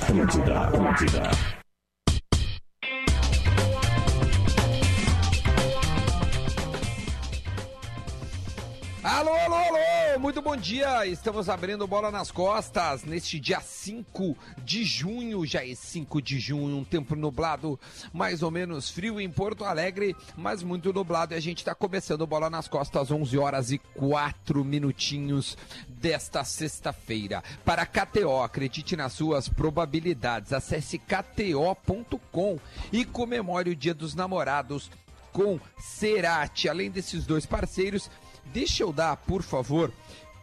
Atlântida, Atlântida. Alô, alô, alô! Muito bom dia! Estamos abrindo bola nas costas neste dia 5 de junho. Já é 5 de junho, um tempo nublado, mais ou menos frio em Porto Alegre, mas muito nublado. E a gente está começando bola nas costas, 11 horas e 4 minutinhos desta sexta-feira. Para KTO, acredite nas suas probabilidades. Acesse kto.com e comemore o Dia dos Namorados com Cerati. Além desses dois parceiros, deixa eu dar, por favor,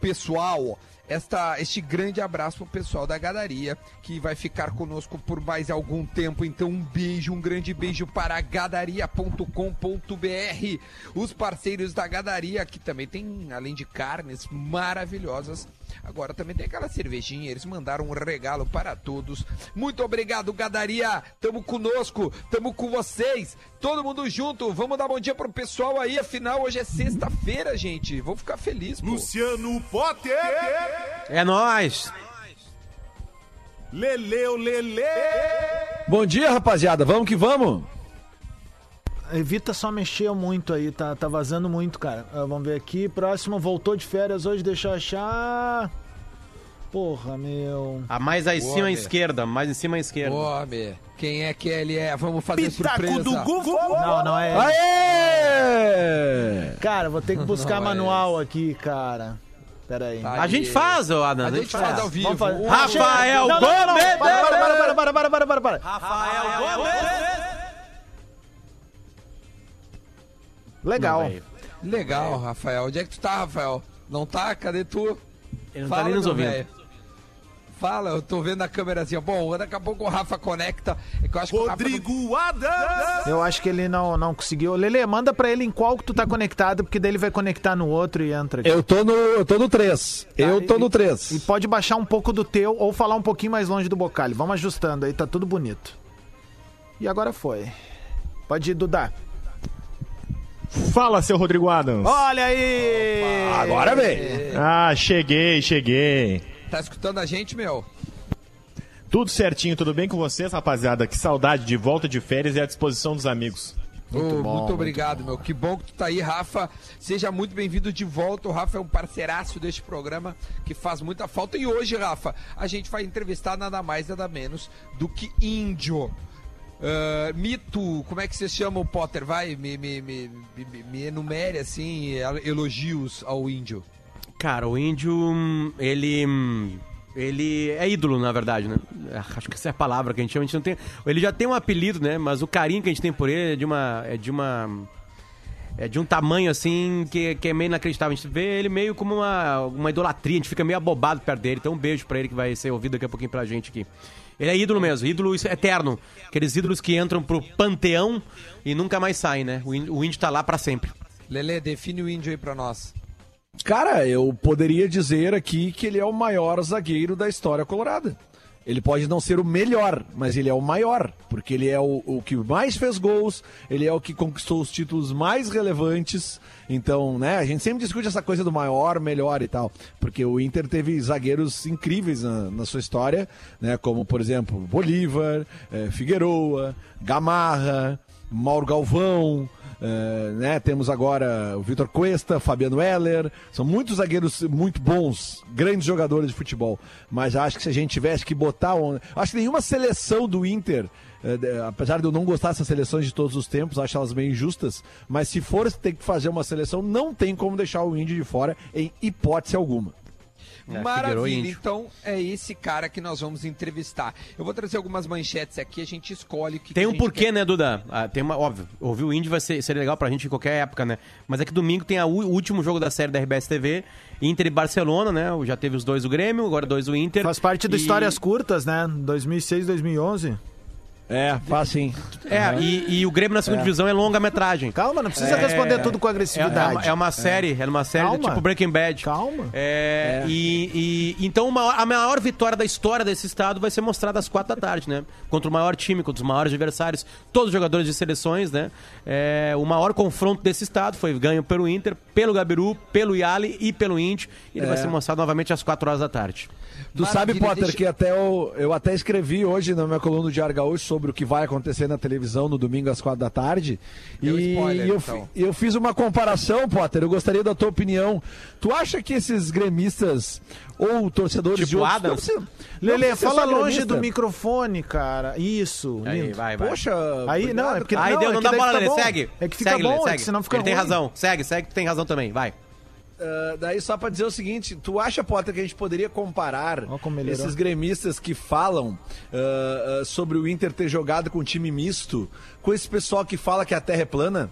pessoal, esta, este grande abraço pro pessoal da Gadaria, que vai ficar conosco por mais algum tempo. Então, um beijo, um grande beijo para gadaria.com.br. Os parceiros da Gadaria, que também tem, além de carnes maravilhosas, agora também tem aquela cervejinha. Eles mandaram um regalo para todos. Muito obrigado, Gadaria. Tamo conosco, tamo com vocês. Todo mundo junto. Vamos dar bom dia pro pessoal aí. Afinal, hoje é sexta-feira, gente. Vou ficar feliz, pô. Luciano Potter! É nóis! Leleu Lele! Bom dia, rapaziada. Vamos que vamos. Evita só mexer muito aí, tá, tá vazando muito, cara. Ah, vamos ver aqui. Próximo, voltou de férias hoje, deixa eu achar. Porra, meu. A mais aí em cima à esquerda, mais em cima à esquerda. Homem, quem é que ele é? Vamos fazer Pitaco surpresa. do Google! Não, não é. Aê! Cara, vou ter que buscar Não é manual aqui, cara. Pera aí. Tá. A gente faz, ô Adam. A gente faz ao vivo. Vamos fazer. O- Rafael. Gomes! Para, para, para, para, para, para, para, para. Rafael Gomes! Legal. Legal, Rafael. Onde é que tu tá, Rafael? Não tá? Cadê tu? Ele não tá nem nos ouvindo. Fala, eu tô vendo a câmera assim, ó. Bom, daqui a pouco o Rafa conecta. É que eu acho que o Rafa não- Rodrigo Adams! Eu acho que ele não, não conseguiu. Lele, manda pra ele em qual que tu tá conectado, porque daí ele vai conectar no outro e entra aqui. Eu tô no, eu tô no 3. Eu tô no E 3. pode baixar um pouco do teu ou falar um pouquinho mais longe do bocalho. Vamos ajustando aí, tá tudo bonito. E agora foi. Pode ir, Dudá. Fala, seu Rodrigo Adams. Olha aí! Agora vem. Ah, cheguei, cheguei. Tá escutando a gente, meu? Tudo certinho, tudo bem com vocês, rapaziada? Que saudade de volta de férias e à disposição dos amigos. Muito, muito obrigado, meu. Que bom que tu tá aí, Rafa. Seja muito bem-vindo de volta. O Rafa é um parceiraço deste programa que faz muita falta. E hoje, Rafa, a gente vai entrevistar nada mais, nada menos do que Índio. Ah, mito, como é que você chama o Potter? Vai, me, me, me, me, me enumere assim elogios ao Índio. Cara, o índio, hum, ele. hum, Ele é ídolo, na verdade, né? Acho que essa é a palavra que a gente chama. A gente não tem, ele já tem um apelido, né? Mas o carinho que a gente tem por ele é de uma. É de uma. É de um tamanho assim que, que é meio inacreditável. A gente vê ele meio como uma, uma idolatria, a gente fica meio abobado perto dele. Então um beijo pra ele que vai ser ouvido daqui a pouquinho pra gente aqui. Ele é ídolo mesmo, ídolo eterno. Aqueles ídolos que entram pro panteão e nunca mais saem, né? O ín- o índio tá lá pra sempre. Lele, define o Índio aí pra nós. Cara, eu poderia dizer aqui que ele é o maior zagueiro da história colorada. Ele pode não ser o melhor, mas ele é o maior, porque ele é o, o que mais fez gols, ele é o que conquistou os títulos mais relevantes. Então, né, a gente sempre discute essa coisa do maior, melhor e tal, porque o Inter teve zagueiros incríveis na, na sua história, né, como por exemplo Bolívar, eh, Figueroa, Gamarra, Mauro Galvão, é, né, temos agora o Vitor Cuesta, Fabiano Heller, são muitos zagueiros muito bons, grandes jogadores de futebol. Mas acho que se a gente tivesse que botar. Um, acho que nenhuma seleção do Inter, de- apesar de eu não gostar dessas seleções de todos os tempos, acho elas meio injustas. Mas se for ter que fazer uma seleção, não tem como deixar o Índio de fora em hipótese alguma. É, Maravilha, Índio. então é esse cara que nós vamos entrevistar. Eu vou trazer algumas manchetes aqui, a gente escolhe o que Tem que a um gente porquê, quer. né, Duda? Ah, tem uma, óbvio, ouvir o Indy vai ser, seria legal pra gente em qualquer época, né? Mas é que domingo tem a o último jogo da série da RBS TV, Inter e Barcelona, né? Já teve os dois do Grêmio, agora dois do Inter. Faz parte do E- Histórias Curtas, né? 2006, 2011. É, faz sim. É, e, e o Grêmio na segunda divisão é longa-metragem. Calma, não precisa responder tudo com É, é agressividade. uma, é uma série, é uma série Calma. tipo Breaking Bad. Calma. É, E, e- então uma- a maior vitória da história desse estado vai ser mostrada às quatro da tarde, né? Contra o maior time, contra os maiores adversários, todos os jogadores de seleções, né? É, o maior confronto desse estado foi ganho pelo Inter, pelo Gabiru, pelo Yali e pelo Indy. E ele vai ser mostrado novamente às quatro horas da tarde. Tu sabe, Potter, deixa- que até eu, eu até escrevi hoje na minha coluna do Diário Gaúcho sobre o que vai acontecer na televisão no domingo às quatro da tarde. Deu e spoiler, eu, então. eu fiz uma comparação, Potter. Eu gostaria da tua opinião. Tu acha que esses gremistas ou torcedores Tipo de outros... Não Lele, fala longe gremista. do microfone, cara. Isso, Aí, lindo. vai, vai. Poxa, Aí, não, é porque Aí não, deu, é não dá bola, Lelê. bom. Segue. É que fica segue, bom, Lelê, é segue. que senão fica Ele tem ruim. razão. Segue, segue, tu tem razão também. Vai. Ah, daí só pra dizer o seguinte, tu acha, Potter, que a gente poderia comparar esses gremistas que falam ah, ah, sobre o Inter ter jogado com time misto com esse pessoal que fala que a Terra é plana?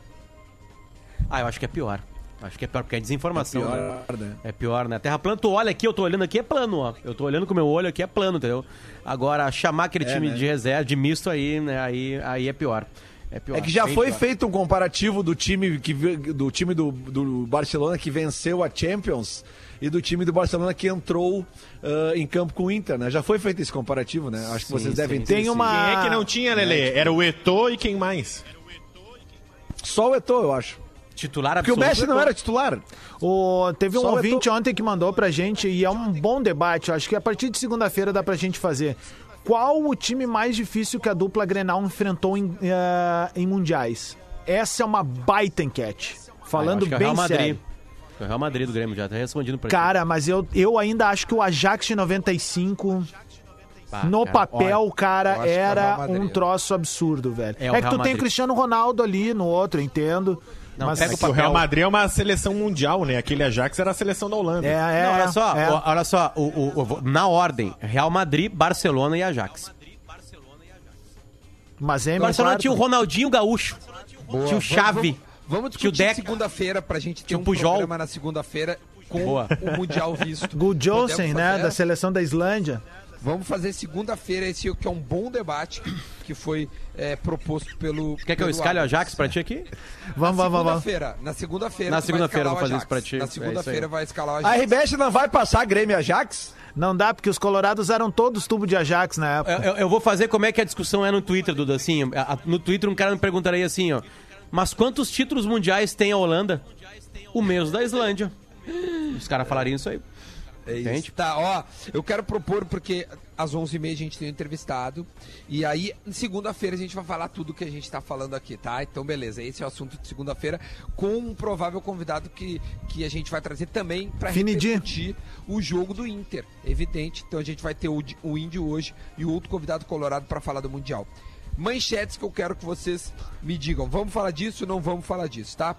Ah, eu acho que é pior. Acho que é pior, porque é desinformação. É pior, né? né? É pior, né? Terra plana, tu olha aqui, eu tô olhando aqui, é plano, ó. Eu tô olhando com o meu olho aqui, é plano, entendeu? Agora, chamar aquele time né? de reserva, de misto aí, né? Aí, aí é pior. É pior. É que já bem foi pior. feito um comparativo do time que do time do, do Barcelona que venceu a Champions e do time do Barcelona que entrou ah, em campo com o Inter, né? Já foi feito esse comparativo, né? Acho que Sim, vocês sim, devem sim. ter. Tem uma- Quem é que não tinha, Lele? Era o Eto'o e quem mais? Só o Eto'o, eu acho. Titular Porque o absoluto. Messi não era titular. O, teve um Só ouvinte ontem que mandou pra gente e é um bom debate. Acho que a partir de segunda-feira dá pra gente fazer. Qual o time mais difícil que a dupla Grenal enfrentou em, eh, em mundiais? Essa é uma baita enquete. Falando é o bem Real Madrid. sério. É O Real Madrid do Grêmio já tá respondindo pra. Cara, mas eu, eu ainda acho que o Ajax de 95, Pá, no cara, papel, olha, cara, é era um troço absurdo, velho. É É, que tu tem Madrid. o Cristiano Ronaldo ali no outro, entendo. Não, mas pega o É o papel. Real Madrid é uma seleção mundial, né? Aquele Ajax era a seleção da Holanda. é, é, Não, olha só, é. olha só, o, o- o- na ordem, Real Madrid, Barcelona e Ajax. Mas é O Barcelona quarto. tinha o Ronaldinho Gaúcho, Boa. tinha o Chave, Vamos, vamos o discutir segunda-feira pra gente ter Tinha o um Pujol. programa na segunda-feira com Boa. o Mundial visto. Gu Johnson, Podemos né? Da seleção da Islândia. Vamos fazer segunda-feira esse que é um bom debate que foi é, proposto pelo. Quer que eu escalhe o. Ajax pra ti aqui? Vamos, vamos, vamos. Segunda-feira. Na segunda-feira. Na segunda-feira eu vou fazer isso pra ti. Na É segunda-feira aí. vai escalar o A Ajax. RBS não vai passar Grêmio Ajax? Não dá, porque os colorados eram todos tubo de Ajax na época. Eu, eu- eu vou fazer como é que a discussão é no Twitter, Duda. Assim, a- a- no Twitter um cara me perguntaria assim, ó. Mas quantos títulos mundiais tem a Holanda? O mesmo da Islândia. Os caras falariam isso aí. É isso. Entende? Tá, ó, eu quero propor, porque às 11h30 a gente tem um entrevistado, e aí, segunda-feira, a gente vai falar tudo que a gente tá falando aqui, tá? Então, beleza, esse é o assunto de segunda-feira, com um provável convidado que, que a gente vai trazer também pra Finidi. repercutir o jogo do Inter, evidente. Então, a gente vai ter o, o Índio hoje e o outro convidado colorado pra falar do Mundial. Manchetes que eu quero que vocês me digam. Vamos falar disso ou não vamos falar disso, tá?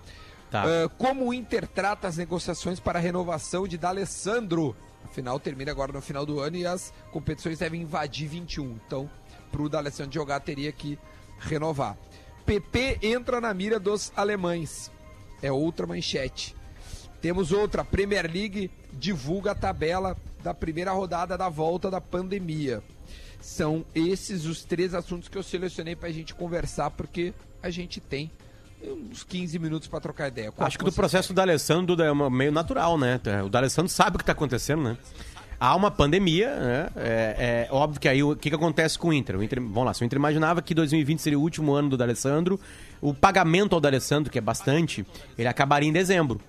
Tá. Ah, como o Inter trata as negociações para a renovação de D'Alessandro? Afinal, termina agora no final do ano e as competições devem invadir 21. Então, para o D'Alessandro jogar, teria que renovar. PP entra na mira dos alemães. É outra manchete. Temos outra. Premier League divulga a tabela da primeira rodada da volta da pandemia. São esses os três assuntos que eu selecionei para a gente conversar, porque a gente tem uns 15 minutos para trocar ideia. Qual Acho que do processo do D'Alessandro Duda, é meio natural, né? O D'Alessandro sabe o que está acontecendo, né? Há uma pandemia, né? É, é óbvio que aí o que, que acontece com o Inter? O Inter? Vamos lá, se o Inter imaginava que 2020 seria o último ano do D'Alessandro, o pagamento ao D'Alessandro, que é bastante, ele acabaria em dezembro.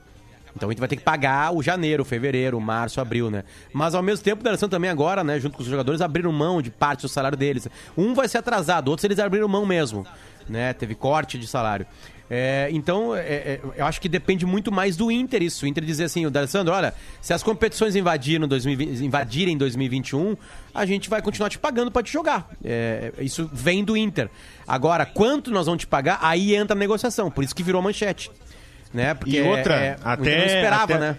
Então a gente vai ter que pagar o janeiro, fevereiro, março, abril, né? Mas ao mesmo tempo, o D'Alessandro também agora, né, junto com os jogadores, abriram mão de parte do salário deles. Um vai ser atrasado, outros eles abriram mão mesmo, né? Teve corte de salário. É, então, é, é, eu acho que depende muito mais do Inter isso. O Inter dizer assim, o D'Alessandro, olha, se as competições invadirem 2020, invadirem 2021, a gente vai continuar te pagando para te jogar. É, isso vem do Inter. Agora, quanto nós vamos te pagar, aí entra a negociação. Por isso que virou manchete. Né? Porque E outra, é, é, até- não esperava, até- né?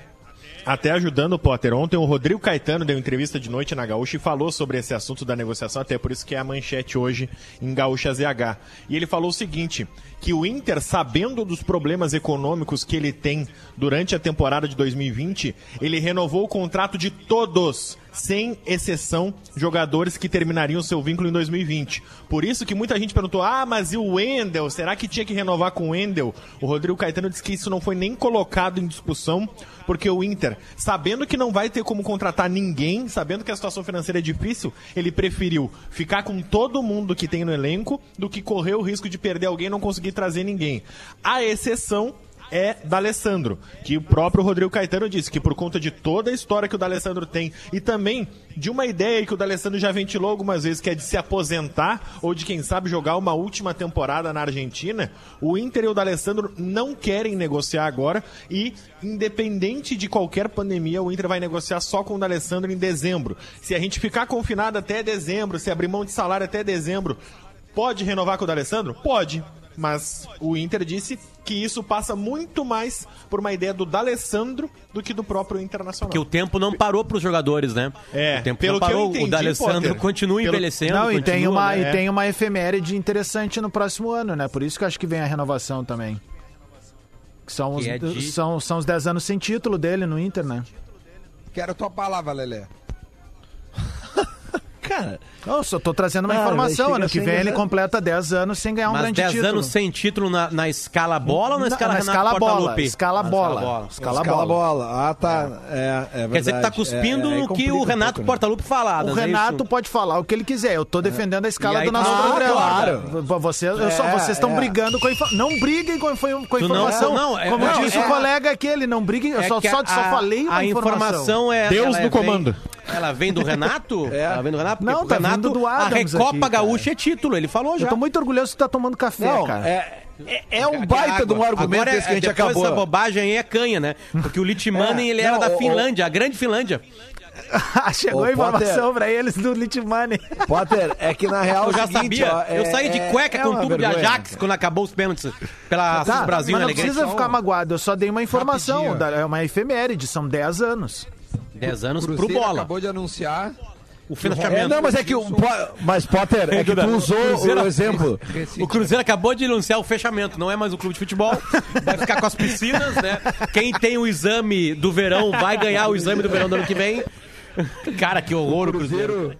Até ajudando o Potter, ontem o Rodrigo Caetano deu entrevista de noite na Gaúcha e falou sobre esse assunto da negociação, até por isso que é a manchete hoje em Gaúcha ZH. E ele falou o seguinte, que o Inter, sabendo dos problemas econômicos que ele tem durante a temporada de 2020, ele renovou o contrato de todos, sem exceção, jogadores que terminariam seu vínculo em 2020. Por isso que muita gente perguntou, ah, mas e o Wendel? Será que tinha que renovar com o Wendel? O Rodrigo Caetano disse que isso não foi nem colocado em discussão, porque o Inter, sabendo que não vai ter como contratar ninguém, sabendo que a situação financeira é difícil, ele preferiu ficar com todo mundo que tem no elenco do que correr o risco de perder alguém e não conseguir trazer ninguém. A exceção é D'Alessandro, que o próprio Rodrigo Caetano disse que por conta de toda a história que o D'Alessandro tem e também de uma ideia que o D'Alessandro já ventilou algumas vezes, que é de se aposentar ou de quem sabe jogar uma última temporada na Argentina, o Inter e o D'Alessandro não querem negociar agora e independente de qualquer pandemia, o Inter vai negociar só com o D'Alessandro em dezembro. Se a gente ficar confinado até dezembro, se abrir mão de salário até dezembro, pode renovar com o D'Alessandro? Pode. Mas o Inter disse que isso passa muito mais por uma ideia do D'Alessandro do que do próprio Internacional. Que o tempo não parou pros jogadores, né? É, o tempo pelo não parou. que eu entendi, o D'Alessandro continua pelo- envelhecendo. Não, e continua, tem, uma, né? e tem uma efeméride interessante no próximo ano, né? Por isso que eu acho que vem a renovação também. Que são, os, Que é de- são, são os 10 anos sem título dele no Inter, né? Quero a tua palavra, Lelé. Cara, Eu só tô trazendo uma Ah, informação. Ano que vem ele engraçado. completa 10 anos sem ganhar um Mas grande 10 título. anos sem título na, na escala bola ou na Na- escala na escala bola, escala Na bola. escala bola. Escala escala bola. bola. Ah, tá. É, é verdade. Quer dizer que tá cuspindo É, é, no que o um Renato pouco, né? Portaluppi fala. O é Renato pode falar o que ele quiser. Eu tô defendendo a escala do nosso tu não programa. É, vocês estão é. brigando com a informação. Não briguem com a, informação. não, é- Como disse é- o colega aquele, não briguem. Eu É só, falei uma a informação é Deus no é- comando. Ela vem do Renato? Ela vem do Renato? Não, tá Renato, vindo do a Adams Recopa aqui. Gaúcha é título, ele falou já. Eu tô muito orgulhoso que tá tomando café, Não, cara. é, é, é um baita de um Agora argumento é- esse que a gente depois acabou. essa bobagem aí é canha, né? Porque o Litmanen, É, ele era não, da o- o- Finlândia, a grande Finlândia. Chegou Ô, a informação Potter. pra eles do Litmani. Potter, é que na real Eu é já seguinte, sabia. ó, é- eu saí de é- cueca é com uma tubo de Ajax cara. quando acabou os pênaltis pela Tá, Brasil mas na não precisa ficar magoado. Eu só dei uma informação. Da- É uma efeméride, são 10 anos. 10 anos pro Cruzeiro bola. acabou de anunciar O É, fechamento. não, mas é que o. Po- Mas, Potter, é que tu usou Cruzeiro- o exemplo. O Cruzeiro acabou de anunciar o fechamento, não é mais um clube de futebol, vai ficar com as piscinas, né? Quem tem o exame do verão vai ganhar o exame do verão do ano que vem. Cara, que horror o Cruzeiro. Cruzeiro,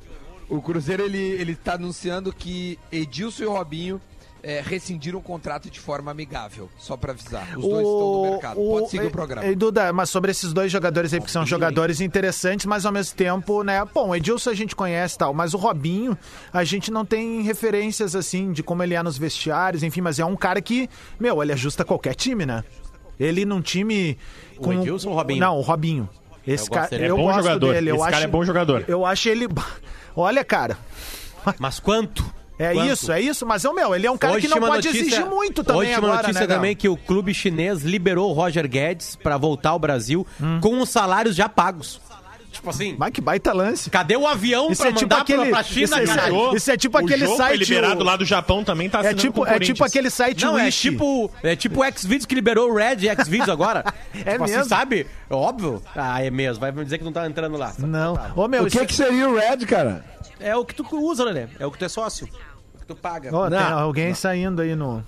o Cruzeiro ele, ele tá anunciando que Edilson e Robinho é, rescindiram o contrato de forma amigável. Só pra avisar. Os dois estão no mercado. Pode seguir o programa. E, Duda, mas sobre esses dois jogadores aí, porque são jogadores interessantes, mas ao mesmo tempo, né? Bom, o Edilson a gente conhece e tal, mas o Robinho, a gente não tem referências assim de como ele é nos vestiários, enfim, mas é um cara que, meu, ele ajusta qualquer time, né? Ele num time. O Edilson ou o Robinho? Não, o Robinho. Esse Eu cara, gosto dele. eu É bom jogador. dele. Eu Esse acho, cara é bom jogador. Eu acho ele. Olha, cara. Mas quanto? É Quanto? isso, é isso, mas, ô, meu, ele é um cara Hoje que não pode notícia- exigir muito também Hoje tinha uma agora, notícia né, Gal? também que o clube chinês liberou o Roger Guedes pra voltar ao Brasil Hum. com os salários já pagos. Tipo assim, Mas que baita lance. cadê o avião Isso pra é tipo mandar aquele- pra, China, isso é- cara? Jô- Isso é tipo o aquele Jô foi site, liberado o- lá do Japão também, tá É tipo, o é tipo aquele site Não, é Wish. tipo, é tipo o Xvideos que liberou o Red e Xvideos agora. É tipo assim, mesmo? sabe? É óbvio. Ah, é mesmo. Vai me dizer que não tá entrando lá. Não. Ô, meu, O isso que, que seria o Red, cara? É o que tu usa, Lelê. É o que tu é sócio. Tu paga. Ó, tem Não, alguém saindo aí no.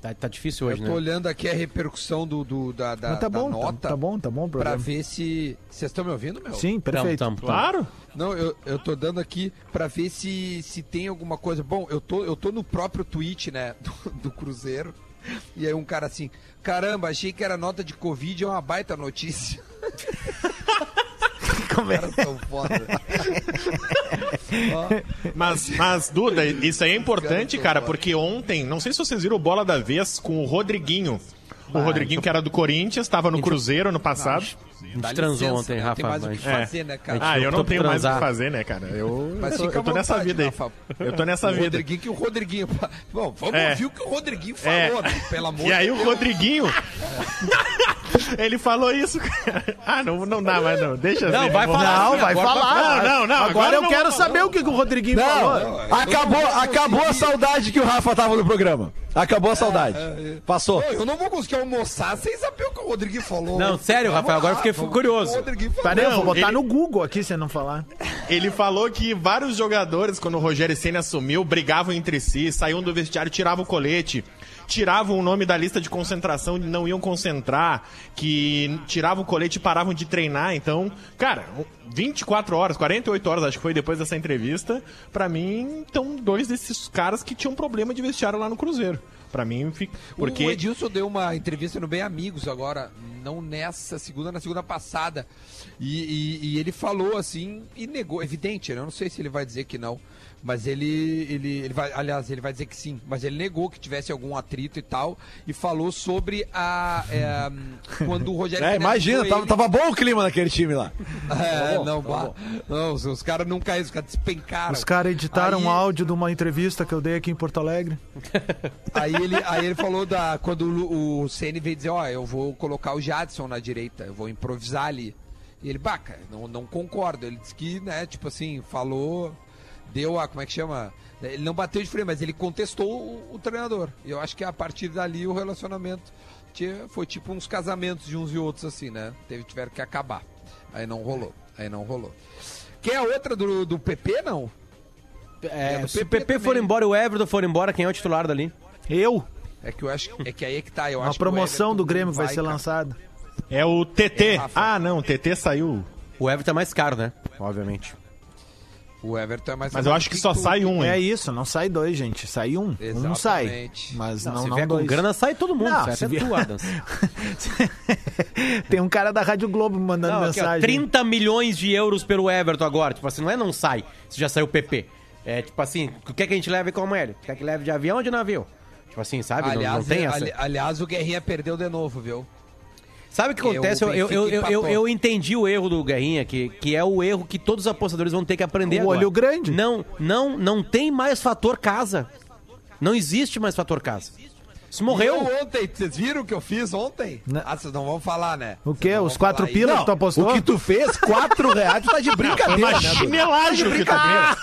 Tá, tá difícil hoje, Eu tô né? olhando aqui a repercussão do, do- da, da, tá da bom, tá, nota tá bom, tá bom o pra ver se. Vocês estão me ouvindo, meu? Sim, perfeito. tamo, tamo. Claro. Não, eu, eu tô dando aqui pra ver se, se tem alguma coisa. Bom, eu tô, eu tô no próprio tweet, né, do, do Cruzeiro. E aí um cara assim, caramba, achei que era nota de Covid, é uma baita notícia. Como é? Caras tão foda. Mas, mas, Duda, isso aí é importante, Cara, porque ontem, não sei se vocês viram o Bola da Vez com o Rodriguinho. O Rodriguinho, que era do Corinthians, estava no Cruzeiro ano passado. A gente transou licença, ontem, né? Rafa. Tem mais o que mas- É. fazer, né, cara? Ah, eu não tenho mais o que fazer, né, cara? Eu, Mas eu eu tô à nessa vontade, vida aí. Rafa. Eu tô nessa o vida. Rodriguinho que o Rodriguinho. Bom, vamos É. ouvir o que o Rodriguinho É. falou, né? Pelo amor E aí o. Rodriguinho. ele falou isso, cara. Ah, não, não dá mais, não. Deixa Não, assim, vai falar. Não, assim, vai falar. Não, não, não, Agora, agora eu não quero vou- saber o que que o Rodriguinho falou. Não, acabou, acabou a saudade que o Rafa tava no programa. Acabou a saudade. Passou. Pô, eu não vou conseguir almoçar sem saber o que o Rodriguinho falou. Não, sério, Vamos Rafael, agora lá, eu fiquei curioso. ver o que o Rodriguinho falou. Peraí, eu vou Não, botar ele- no Google aqui se não falar. Ele falou que vários jogadores, quando o Rogério Senna assumiu, brigavam entre si, saíam do vestiário, tiravam o colete, tiravam o nome da lista de concentração, não iam concentrar, que tiravam o colete e paravam de treinar. Então, cara, 24 horas, 48 horas, acho que foi depois dessa entrevista, pra mim, estão dois desses caras que tinham problema de vestiário lá no Cruzeiro. Pra mim, fica. O Porque. Edilson deu uma entrevista no Bem Amigos agora, não nessa segunda, na segunda passada. E, e- e ele falou assim, e negou, evidente, né? Eu não sei se ele vai dizer que não. Mas ele, ele, ele vai, aliás, ele vai dizer que sim, mas ele negou que tivesse algum atrito e tal, e falou sobre a. é, quando o Rogério É, imagina, tava, ele- tava bom o clima naquele time lá. É, bom, não, tá bah, não, os, os caras não caíram, os caras despencaram. Os caras editaram Aí- um áudio de uma entrevista que eu dei aqui em Porto Alegre. Aí ele, aí ele falou da. Quando o, o CN veio dizer, ó, eu vou colocar o Jadson na direita, eu vou improvisar ali. E ele, baca, não, não concordo. Ele disse que, né, tipo assim, falou, deu a. Como é que chama? Ele não bateu de frente, mas ele contestou o, o treinador. E eu acho que a partir dali o relacionamento tinha- foi tipo uns casamentos de uns e outros, assim, né? Teve, tiveram que acabar. Aí não rolou. Aí não rolou. Quem é a outra do, do PP, não? É, É, do se o PP for embora e o Everton for embora, quem é o titular dali? Eu, É que eu acho é que aí é que tá. Eu uma acho promoção do Grêmio que vai, vai ser lançada. É o TT. É, ah, não, o TT saiu. O Everton é mais caro, né? Obviamente. O Everton é mais Mas eu acho que só tu- sai um, É hein? isso, não sai dois, gente. Sai um. Um Exatamente. sai. Mas não, se não, vier com dois. grana, sai todo mundo. Não, sai vier- tu, Adams. Tem um cara da Rádio Globo mandando Não, aqui, ó, mensagem. 30 milhões de euros pelo Everton agora. Tipo assim, não é não sai, se já saiu o PP. É tipo assim, o que é que a gente leva e como ele? Quer que leve de avião ou de navio? Tipo assim, sabe? Não- Aliás, não, tem é- essa. ali- aliás, o Guerrinha perdeu de novo, viu? Sabe o que acontece? Eu, eu, eu, eu, eu entendi o erro do Guerrinha, que, que é o erro que todos os apostadores vão ter que aprender O agora. olho grande. Não, não, não tem mais fator casa. Não existe mais fator casa. Isso morreu. Eu ontem, vocês viram o que eu fiz ontem? Não. Ah, vocês não vão falar, né? O quê? Os quatro falar pila isso. que tu apostou? O que tu fez, quatro reais, tu tá de Foi brincadeira, uma né? Chinelagem o que tá.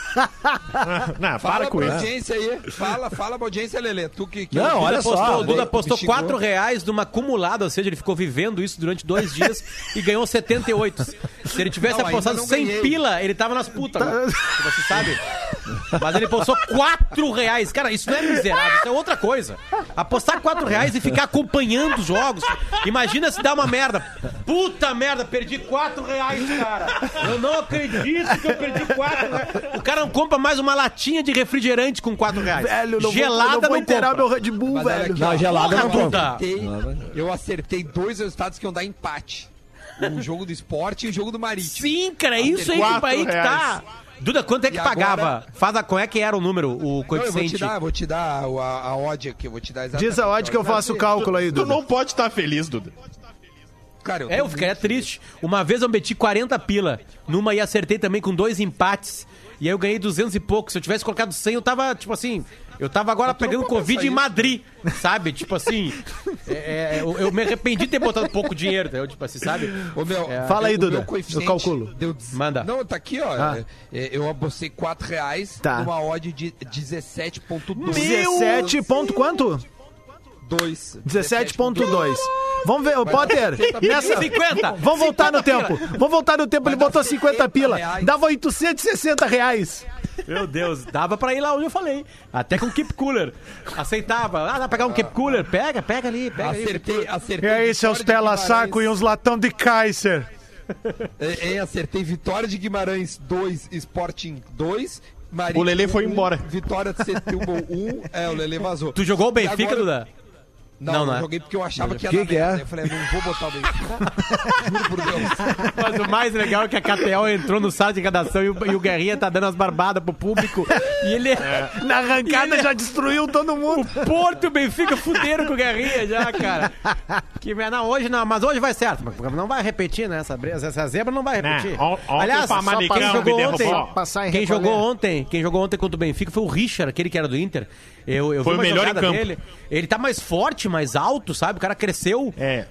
Não, Fala para com pra isso. audiência aí. Fala, fala pra audiência, Lelê. Tu que, que Não, o olha Duda só, o né? Duda postou me xingou. 4 reais numa acumulada, ou seja, ele ficou vivendo isso durante dois dias e ganhou 78. Se ele tivesse Não, apostado não 100 ganhei. pila, ele tava nas putas. agora. Você sabe? Mas ele postou 4 reais. Cara, isso não é miserável, isso é outra coisa. Apostar 4 reais e ficar acompanhando os jogos. Imagina se dá uma merda. Puta merda, perdi 4 reais, cara. Eu não acredito que eu perdi 4 reais. O cara não compra mais uma latinha de refrigerante com 4 reais. Velho, não Gelada vou, eu não vou não inteirar compra. meu Red Bull, Mas velho. aqui, Não, ó. gelada Porra, não compra. Eu acertei dois resultados que iam dar empate. O jogo do esporte e o jogo do Marítimo. Sim, cara, é isso aí, que- aí que tá. Duda, quanto é que E pagava? agora- Faz a, qual é que era o número, o Não, eu vou te coeficiente? dar, vou te dar a, a odd aqui, eu vou te dar exatamente. Diz aonde que eu faço o cálculo aí, Tu Duda. não pode estar feliz, Duda. Cara, É, eu ficaria triste. Uma vez eu meti 40 pila numa e acertei também com dois empates. E aí eu ganhei 200 e pouco. Se eu tivesse colocado 100, eu tava, tipo assim... Eu tava agora pegando pra Covid em. Madrid, sabe? Tipo assim... é, é, eu, eu me arrependi de ter botado pouco dinheiro, entendeu? Tipo assim, sabe? Ô, meu, Fala aí, Duda, meu coeficiente eu calculo. Deu... Manda. Não, tá aqui, ó. Ah. É, Eu apostei 4 reais Tá. numa odd de 17.2. 17 ponto quanto? 2. 17.2. Vamos ver, o Potter, nessa... 50! Vamos voltar no 50 tempo. pila. Vamos voltar no tempo. Ele botou 50 70 pila. reais. Dava 860 reais. Meu Deus, dava pra ir lá onde eu falei. Até com Keep Cooler. Aceitava. Ah, dá pra pegar um Keep Cooler? Pega, pega ali, pega ali. Acertei, acertei. E aí, seus tela-saco e uns latão de Kaiser. É, é, acertei Vitória de Guimarães 2, Sporting 2. Marítimo O Lelê foi 1, embora. Vitória de Setúbal 1. É, o Lelê vazou. Tu jogou o Benfica, agora- Duda? Não, Não, não, não é. joguei porque eu achava que ia Que dar que merda. é? Eu falei, não vou botar o Benfica. Juro por Deus. Mas o mais legal é que a KTO entrou no site de redação e o, e o Guerrinha tá dando as barbadas pro público. E ele. Na arrancada já destruiu todo mundo. O Porto e o Benfica fuderam com o Guerrinha já, cara. Que, não, hoje não, mas hoje vai certo. Mas Não vai repetir, né? Essa, essa zebra não vai repetir. Né, on- ontem o Famalicão quem jogou ontem, quem jogou ontem, quem jogou ontem contra o Benfica foi o Richard, aquele que era do Inter. Eu, eu Foi vi o melhor em jogada campo. dele. Ele tá mais forte, mais alto, sabe? O cara cresceu. É.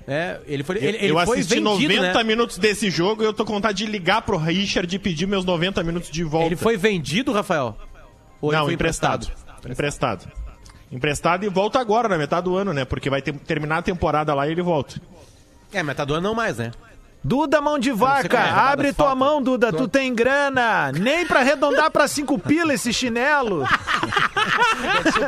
ele foi, Eu, ele, ele eu foi assisti vendido, 90 né? minutos desse jogo e eu tô com vontade de ligar pro Richard e pedir meus 90 minutos de volta. Ele foi vendido, Rafael? Ou ele Não, foi emprestado. Emprestado. Emprestado e volta agora, na metade do ano, né? Porque vai ter- terminar a temporada lá e ele volta. É, mas tá doando não mais, né? Duda Mão de Vaca, é, abre tua faltam. mão, Duda, tu tem grana. Nem pra arredondar pra cinco pila esse chinelo.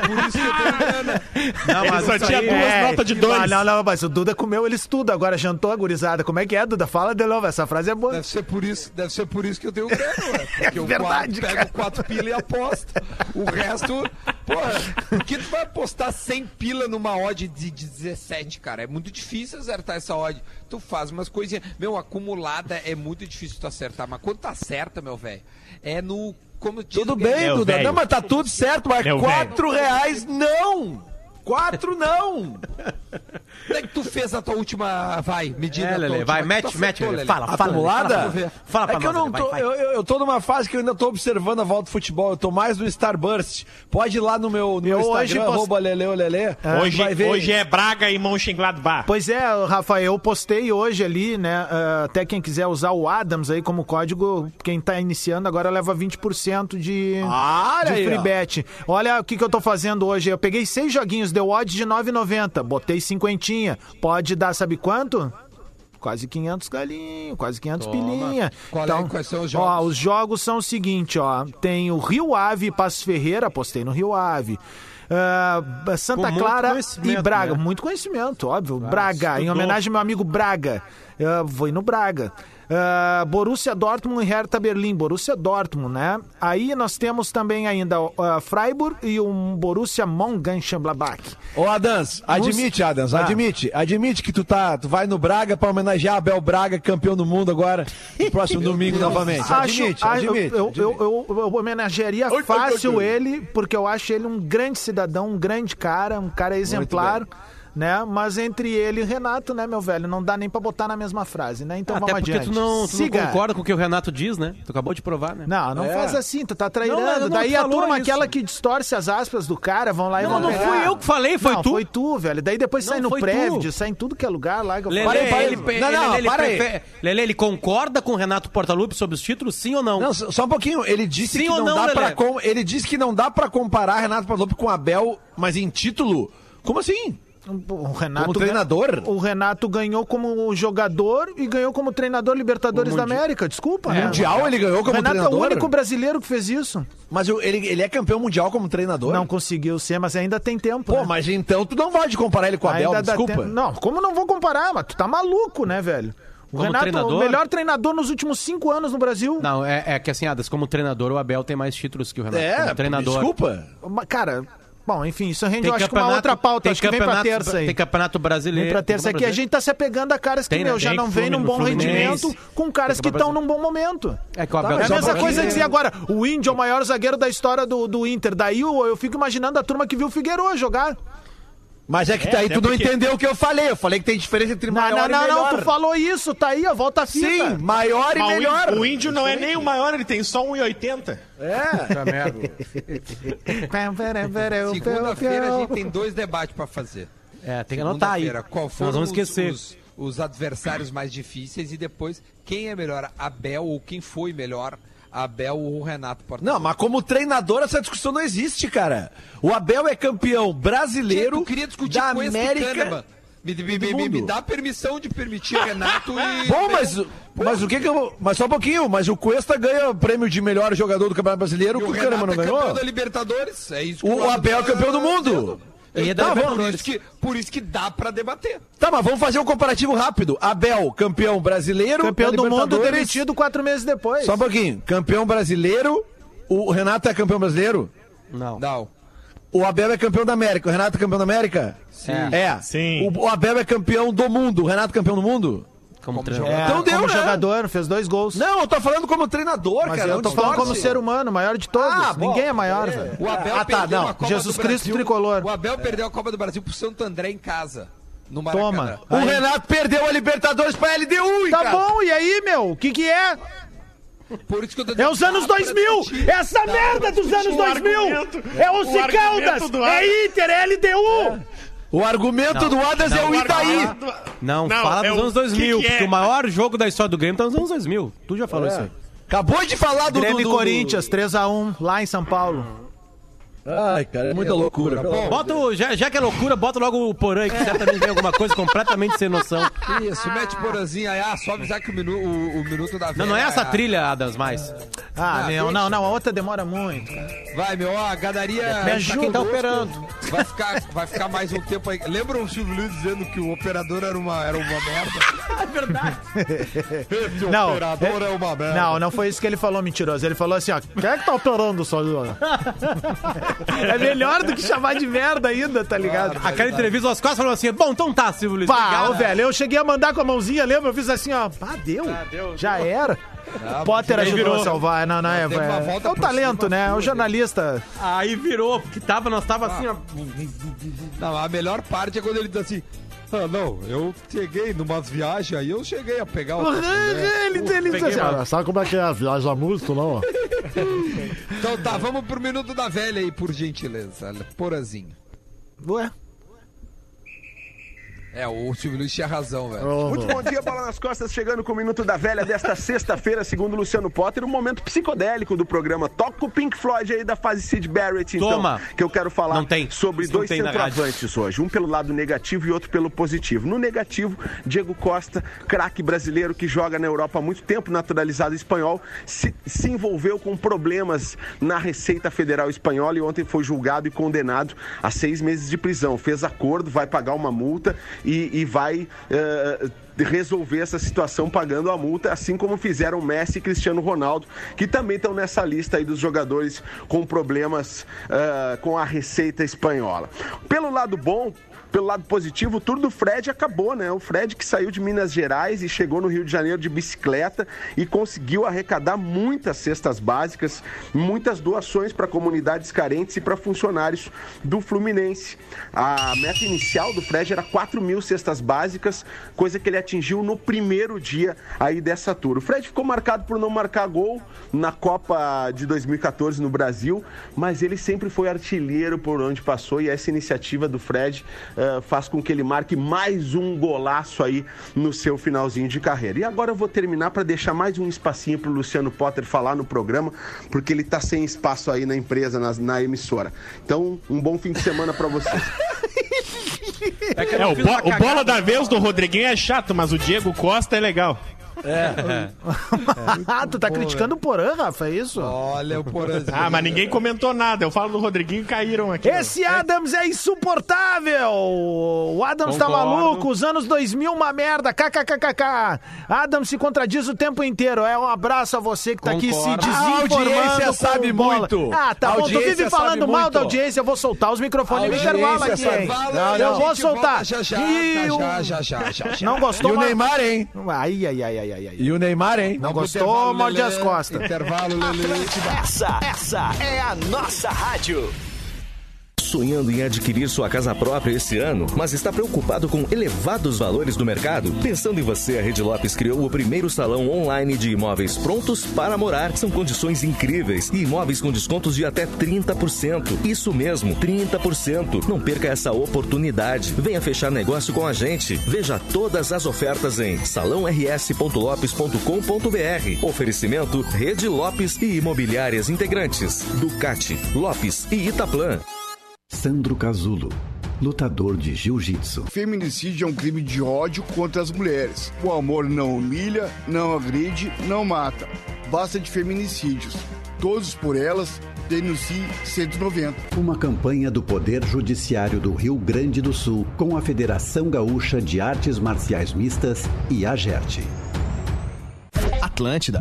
Por isso que eu tenho grana. Não, Ele só tinha duas notas de dois. Ah, não, não, mas o Duda comeu eles tudo, agora jantou a gurizada. Como é que é, Duda? Fala de novo, essa frase é boa. Deve ser por isso, deve ser por isso que eu tenho grana, ué. Porque eu verdade, quatro, pego quatro pila e aposto. O resto, porra, por que tu vai apostar 100 pila numa odd de 17, cara? É muito difícil acertar essa odd. Tu faz umas coisinhas. Meu, acumulada é muito difícil tu acertar. Mas quando tu acerta, meu velho, é no. Como Tudo bem, Meu Duda. velho. Não, mas tá tudo certo, mas Meu quatro reais não! Quatro não! Como é que tu fez a tua última. Vai, medida. É, a última- vai, tu mete, mete. Fala, fala. Lelê, Acumulada? Fala, pra- fala pra é que nós, eu não Lelê, tô. vai, vai. Eu, eu, tô numa fase que eu ainda tô observando a volta do futebol. Eu tô mais no Starburst. Pode ir lá no meu, no Eu meu hoje Instagram, post- arroba Leleu Lelê. Hoje, vai ver. hoje é Braga e Mönchengladbach. Pois é, Rafael, eu postei hoje ali, né? ah, até quem quiser usar o Adams aí como código, quem tá iniciando agora leva 20% de, Ah, de aí, free ó. bet. Olha o que, que eu tô fazendo hoje. Eu peguei seis joguinhos, deu odds de 9,90. Botei cinquentinha. Pode dar, sabe quanto? Quase 500 galinhos, quase 500 pilinha. Qual é- então, quais são os Ó, jogos? os jogos são o seguinte, ó. Tem o Rio Ave e Passo Ferreira, apostei no Rio Ave. Ah, Santa Clara e Braga. né? Muito conhecimento, óbvio. Braga, em homenagem ao meu amigo Braga. Ah, foi no Braga. Ah, Borussia Dortmund e Hertha Berlim. Borussia Dortmund, né? Aí nós temos também ainda ah, Freiburg e um Borussia Mönchengladbach. Ô, Adams, admite, Adams, Ah. admite. Admite que tu tá, tu vai no Braga pra homenagear Abel Braga, campeão do mundo agora, no próximo domingo novamente. Admite, Acho- ah, admite. Eu, admite. eu, eu, eu homenagearia fácil ele, porque eu acho ele um grande cidadão, um grande cara, um cara exemplar. Né? Mas entre ele e o Renato, né, meu velho? Não dá nem pra botar na mesma frase, né? Então Até vamos porque adiante. tu não, tu não concorda com o que o Renato diz, né? Tu acabou de provar, né? Não, não É. faz assim, tu tá trairando. Não, não, não, Daí a turma, isso. aquela que distorce as aspas do cara, vão lá e Não, vão não pegar. fui eu que falei, foi não, tu. foi tu, velho. Daí depois Não, sai no tu. sai em tudo que é lugar lá. Lelê. Para aí, para aí. ele, Não, não, ele, ele para Lelê, ele concorda com o Renato Portaluppi sobre os títulos, sim ou não? Não, só um pouquinho. Ele disse Sim que ou não, não, dá para com... ele disse que não dá para comparar Renato Portaluppi com Abel, mas em título. Como assim? O Renato Como treinador? O Renato ganhou como jogador e ganhou como treinador Libertadores da América, desculpa. É. né? Mundial ele ganhou O como Renato é treinador? o único brasileiro que fez isso. Mas ele, ele é campeão mundial como treinador? Não conseguiu ser, mas ainda tem tempo. Pô, né? mas então tu não pode comparar ele com o Abel, desculpa. tempo. Não, como não vou comparar? Mas tu tá maluco, né, velho? O Como Renato, treinador? o melhor treinador nos últimos cinco anos no Brasil. Não, é, é que assim, Adas, como treinador, o Abel tem mais títulos que o Renato. É, como treinador. desculpa. Cara, bom, enfim, isso rende, Tem eu acho que uma outra pauta. Acho que vem pra terça aí. Tem campeonato brasileiro. Vem pra terça aqui. A gente tá se apegando a caras que, Tem, né? meu, já Tem não vem num bom Fluminense. rendimento com caras que estão num bom momento. É que o Abel Tá, É a mesma coisa dizer agora, o Índio é o maior zagueiro da história do, do Inter. Daí eu, eu fico imaginando a turma que viu o Figueiredo jogar. Mas é que tá aí até tu não porque- entendeu o que eu falei. Eu falei que tem diferença entre Não, maior não, e não, melhor. não, tu falou isso, tá aí, ó, volta a fita. Sim, maior e melhor. índio- O índio não é nem o maior, ele tem só 1,80. Segunda-feira a gente tem dois debates pra fazer. É, tem que anotar aí. Segunda-feira, Qual foram Nós vamos os- esquecer. Os, os adversários mais difíceis e depois quem é melhor, Abel ou quem foi melhor, Abel ou Renato Portaluppi. Não, mas como treinador essa discussão não existe, cara. O Abel é campeão brasileiro queria discutir da América. Me, me, me, me, dá permissão de permitir Renato e. Bom, mas, mas o que que eu. Mas só um pouquinho, mas o Cuesta ganha o prêmio de melhor jogador do Campeonato Brasileiro, E o o Kahneman não é ganhou? campeão da Libertadores. É isso que O Abel é campeão do mundo. E Tá, vamos, Por isso, que, por isso que dá pra debater. Tá, mas vamos fazer um comparativo rápido. Abel, campeão brasileiro. Campeão do mundo demitido quatro meses depois. Só um pouquinho. Campeão brasileiro. O Renato é campeão brasileiro? Não. Não. O Abel é campeão da América. O Renato é campeão da América? Sim. É. Sim. O, o Abel é campeão do mundo. O Renato é campeão do mundo? Como, Como treinador. É, Então deu, como né? jogador, fez dois gols. Não, eu tô falando como treinador, Mas cara. eu não tô falando como ser humano, maior de todos. Ah, bom, Ninguém é maior, é. velho. O Abel Ah, tá, perdeu não. Jesus Cristo Brasil. tricolor. O Abel perdeu a Copa do Brasil pro Santo André em casa. No Maracanã. Toma. O Renato perdeu a Libertadores pra LDU, Tá cara. bom, e aí, meu? O que que é? Por isso que eu tô É os anos dá pra 2000! discutir. Essa merda dos anos O 2000! argumento- É o Caldas! É Inter, é LDU! O argumento do Adas é o Itaí. Não, Não, fala é dos anos 2000, que que é? porque o maior jogo da história do Grêmio tá nos anos 2000. Tu já falou isso aí. Acabou de falar do... Grêmio do, e do- Corinthians, 3x1, lá em São Paulo. Ai, cara, é muita loucura. pelo amor de Bota o, já, já que é loucura, bota logo o Porã, que certamente tem alguma coisa completamente sem noção. Isso, mete porazinho aí. Ah, só avisar que o, minu, o, o minuto da Não, não é essa trilha, Adams, mais. Ah, Ah, não, deixa. não, não, a outra demora muito. cara. Vai, meu, ó, a gadaria. Me ajuda. Quem tá operando. Vai ficar, vai ficar mais um tempo aí. Lembra o Silvio Luiz dizendo que o operador era uma, era uma merda? É verdade. Esse Não, operador é, uma merda. Não, não foi isso que ele falou, mentiroso. Ele falou assim, ó, quem é que tá operando isso aí? ó? É melhor do que chamar de merda ainda, tá ligado? Aquela entrevista, as costas falou assim: bom, então tá, Silvio Luiz. Pá, ô, velho, eu cheguei a mandar com a mãozinha, lembra? Eu fiz assim, ó, pá, deu. deu, Já era. Ah, Potter mas ajudou virou. a salvar, não, não, é, é, é o talento, cima, né? É o jornalista. Aí virou, porque tava, nós tava assim, ó. Não, a melhor parte é quando ele diz assim. Ah, não, eu cheguei numas viagens aí, eu cheguei a pegar o. Ele, ele diz assim, Sabe como é que é a viagem a música, não? Então tá, vamos pro minuto da velha aí, por gentileza. Porazinho. ué, É, o Silvio Luiz tinha razão, velho. Muito bom dia, bola nas costas, chegando com o Minuto da Velha desta sexta-feira, segundo Luciano Potter, um momento psicodélico do programa. Toca o Pink Floyd aí da fase Sid Barrett, então, Toma. que eu quero falar sobre Isso dois centroavantes hoje. Um pelo lado negativo e outro pelo positivo. No negativo, Diego Costa, craque brasileiro que joga na Europa há muito tempo, naturalizado espanhol, se, se envolveu com problemas na Receita Federal Espanhola e ontem foi julgado e condenado a seis meses de prisão. Fez acordo, vai pagar uma multa e, e vai. eh, resolver essa situação pagando a multa, assim como fizeram Messi e Cristiano Ronaldo, que também estão nessa lista aí dos jogadores com problemas eh, com a receita espanhola. Pelo lado bom, pelo lado positivo, o tour do Fred acabou, né? O Fred que saiu de Minas Gerais e chegou no Rio de Janeiro de bicicleta e conseguiu arrecadar muitas cestas básicas, muitas doações para comunidades carentes e para funcionários do Fluminense. A meta inicial do Fred era 4 mil cestas básicas, coisa que ele atingiu no primeiro dia aí dessa tour. O Fred ficou marcado por não marcar gol na Copa de 2014 no Brasil, mas ele sempre foi artilheiro por onde passou e essa iniciativa do Fred eh, faz com que ele marque mais um golaço aí no seu finalzinho de carreira. E agora eu vou terminar para deixar mais um espacinho para o Luciano Potter falar no programa, porque ele está sem espaço aí na empresa, na, na emissora. Então, um bom fim de semana para vocês. É, É, o, bo- o bola da vez do Rodriguinho é chato, mas o Diego Costa é legal. Ah, tu tá criticando o Porã, Rafa, é isso? Olha o porazinho. Ah, mas ninguém comentou nada. Eu falo do Rodriguinho e caíram aqui. Esse Adams é insuportável! O Adams tá Concordo. maluco, os anos 2000 uma merda, kkkk. Adams se contradiz o tempo inteiro. É um abraço a você que tá aqui se Concordo. desinformando. A audiência sabe bola. muito. Ah, tá bom, tu vive falando mal muito. da audiência, eu vou soltar os microfones no intervalo aqui, sabe. hein? Não, eu não, vou soltar. Já, já, E o- já, já, já, já. Não E gostou? o mas- Neymar, hein? Ai, ai, ai, ai, ai, ai. E o Neymar, hein? Não gostou, morde as costas. Intervalo. Essa, essa é a nossa rádio. Sonhando em adquirir sua casa própria esse ano, mas está preocupado com elevados valores do mercado? Pensando em você, a Rede Lopes criou o primeiro salão online de imóveis prontos para morar. São condições incríveis e imóveis com descontos de até 30%. Isso mesmo, 30%. Não perca essa oportunidade. Venha fechar negócio com a gente. Veja todas as ofertas em salãors.lopes.com.br. Oferecimento Rede Lopes e Imobiliárias Integrantes. Ducati, Lopes e Itaplan. Sandro Casulo, lutador de jiu-jitsu. Feminicídio é um crime de ódio contra as mulheres. O amor não humilha, não agride, não mata. Basta de feminicídios. Todos por elas, denuncie 190. Uma campanha do Poder Judiciário do Rio Grande do Sul com a Federação Gaúcha de Artes Marciais Mistas e a GERT. Atlântida.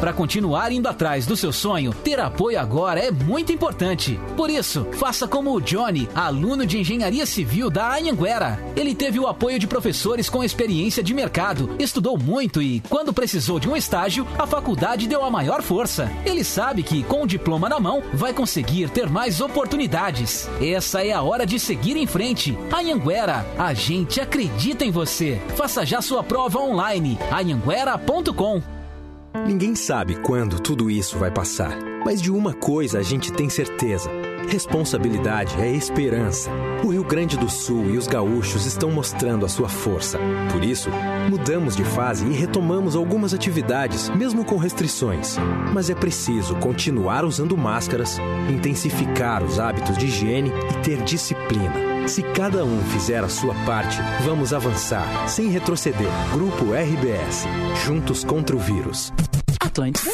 Para continuar indo atrás do seu sonho, ter apoio agora é muito importante. Por isso, faça como o Johnny, aluno de engenharia civil da Anhanguera. Ele teve o apoio de professores com experiência de mercado, estudou muito e, quando precisou de um estágio, a faculdade deu a maior força. Ele sabe que, com o diploma na mão, vai conseguir ter mais oportunidades. Essa é a hora de seguir em frente. Anhanguera, a gente acredita em você. Faça já sua prova online. anhanguera.com Ninguém sabe quando tudo isso vai passar, mas de uma coisa a gente tem certeza: Responsabilidade é esperança. O Rio Grande do Sul e os gaúchos estão mostrando a sua força. Por isso, mudamos de fase e retomamos algumas atividades, mesmo com restrições. Mas é preciso continuar usando máscaras, intensificar os hábitos de higiene e ter disciplina. Se cada um fizer a sua parte, vamos avançar, sem retroceder. Grupo RBS. Juntos contra o vírus. Atlântida.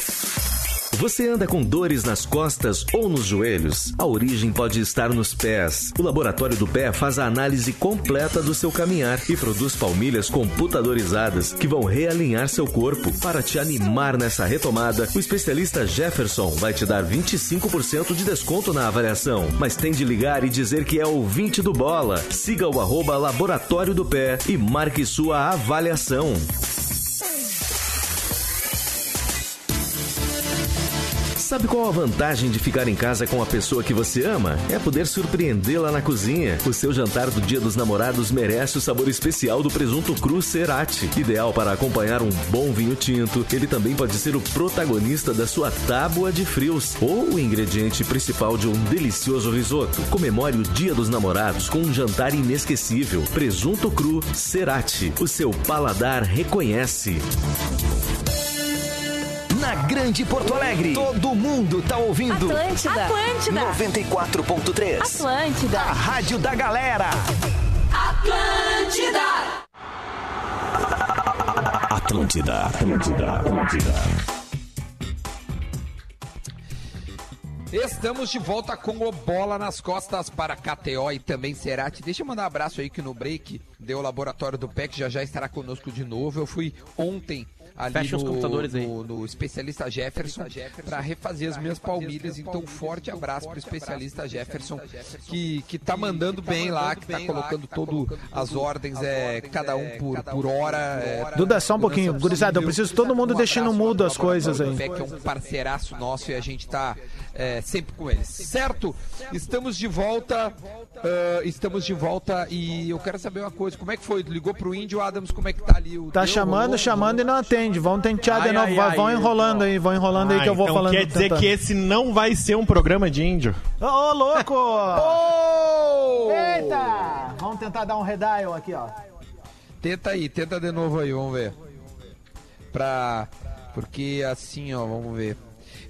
Você anda com dores nas costas ou nos joelhos? A origem pode estar nos pés. O Laboratório do Pé faz a análise completa do seu caminhar e produz palmilhas computadorizadas que vão realinhar seu corpo. Para te animar nessa retomada, o especialista Jefferson vai te dar 25% de desconto na avaliação. Mas tem de ligar e dizer que é ouvinte do Bola. Siga o arroba Laboratório do Pé e marque sua avaliação. Sabe qual a vantagem de ficar em casa com a pessoa que você ama? É poder surpreendê-la na cozinha. O seu jantar do Dia dos Namorados merece o sabor especial do presunto cru Cerati. Ideal para acompanhar um bom vinho tinto, ele também pode ser o protagonista da sua tábua de frios ou o ingrediente principal de um delicioso risoto. Comemore o Dia dos Namorados com um jantar inesquecível. Presunto cru Cerati. O seu paladar reconhece. Na Grande Porto Alegre, todo mundo tá ouvindo. Atlântida. Atlântida. 94.3. Atlântida. A rádio da galera. Atlântida. Atlântida. Atlântida. Atlântida. Estamos de volta com o Bola nas Costas para KTO e também Cerati. Deixa eu mandar um abraço aí que no break deu o Laboratório do PEC, já já estará conosco de novo. Eu fui ontem ali Fecha os no, computadores aí. no, no especialista Jefferson para refazer as minhas palmilhas. Então, um forte abraço para o especialista Jefferson que, que tá mandando bem lá, que tá colocando todo as ordens, é, cada um por, por hora. É, Duda, só um pouquinho. Gurizada, eu preciso todo mundo deixando mudo as coisas aí. que é um parceiraço nosso e a gente tá é, sempre com eles. Certo? Estamos de volta. ah, estamos de volta e eu quero saber uma coisa. Como é que foi? Ligou pro Índio Adams, como é que tá ali? O Tá teu, chamando, rolou? chamando e não atende. Vão tentear de Ai, novo. ai, ai, vão eu- enrolando aí, vão enrolando aí que eu vou então falando. quer dizer tentando. que esse não vai ser um programa de índio. Ô, ô, louco! Eita! Vamos tentar dar um redial aqui, ó. Tenta aí, tenta de novo aí, vamos ver. Pra. Porque assim, ó, vamos ver.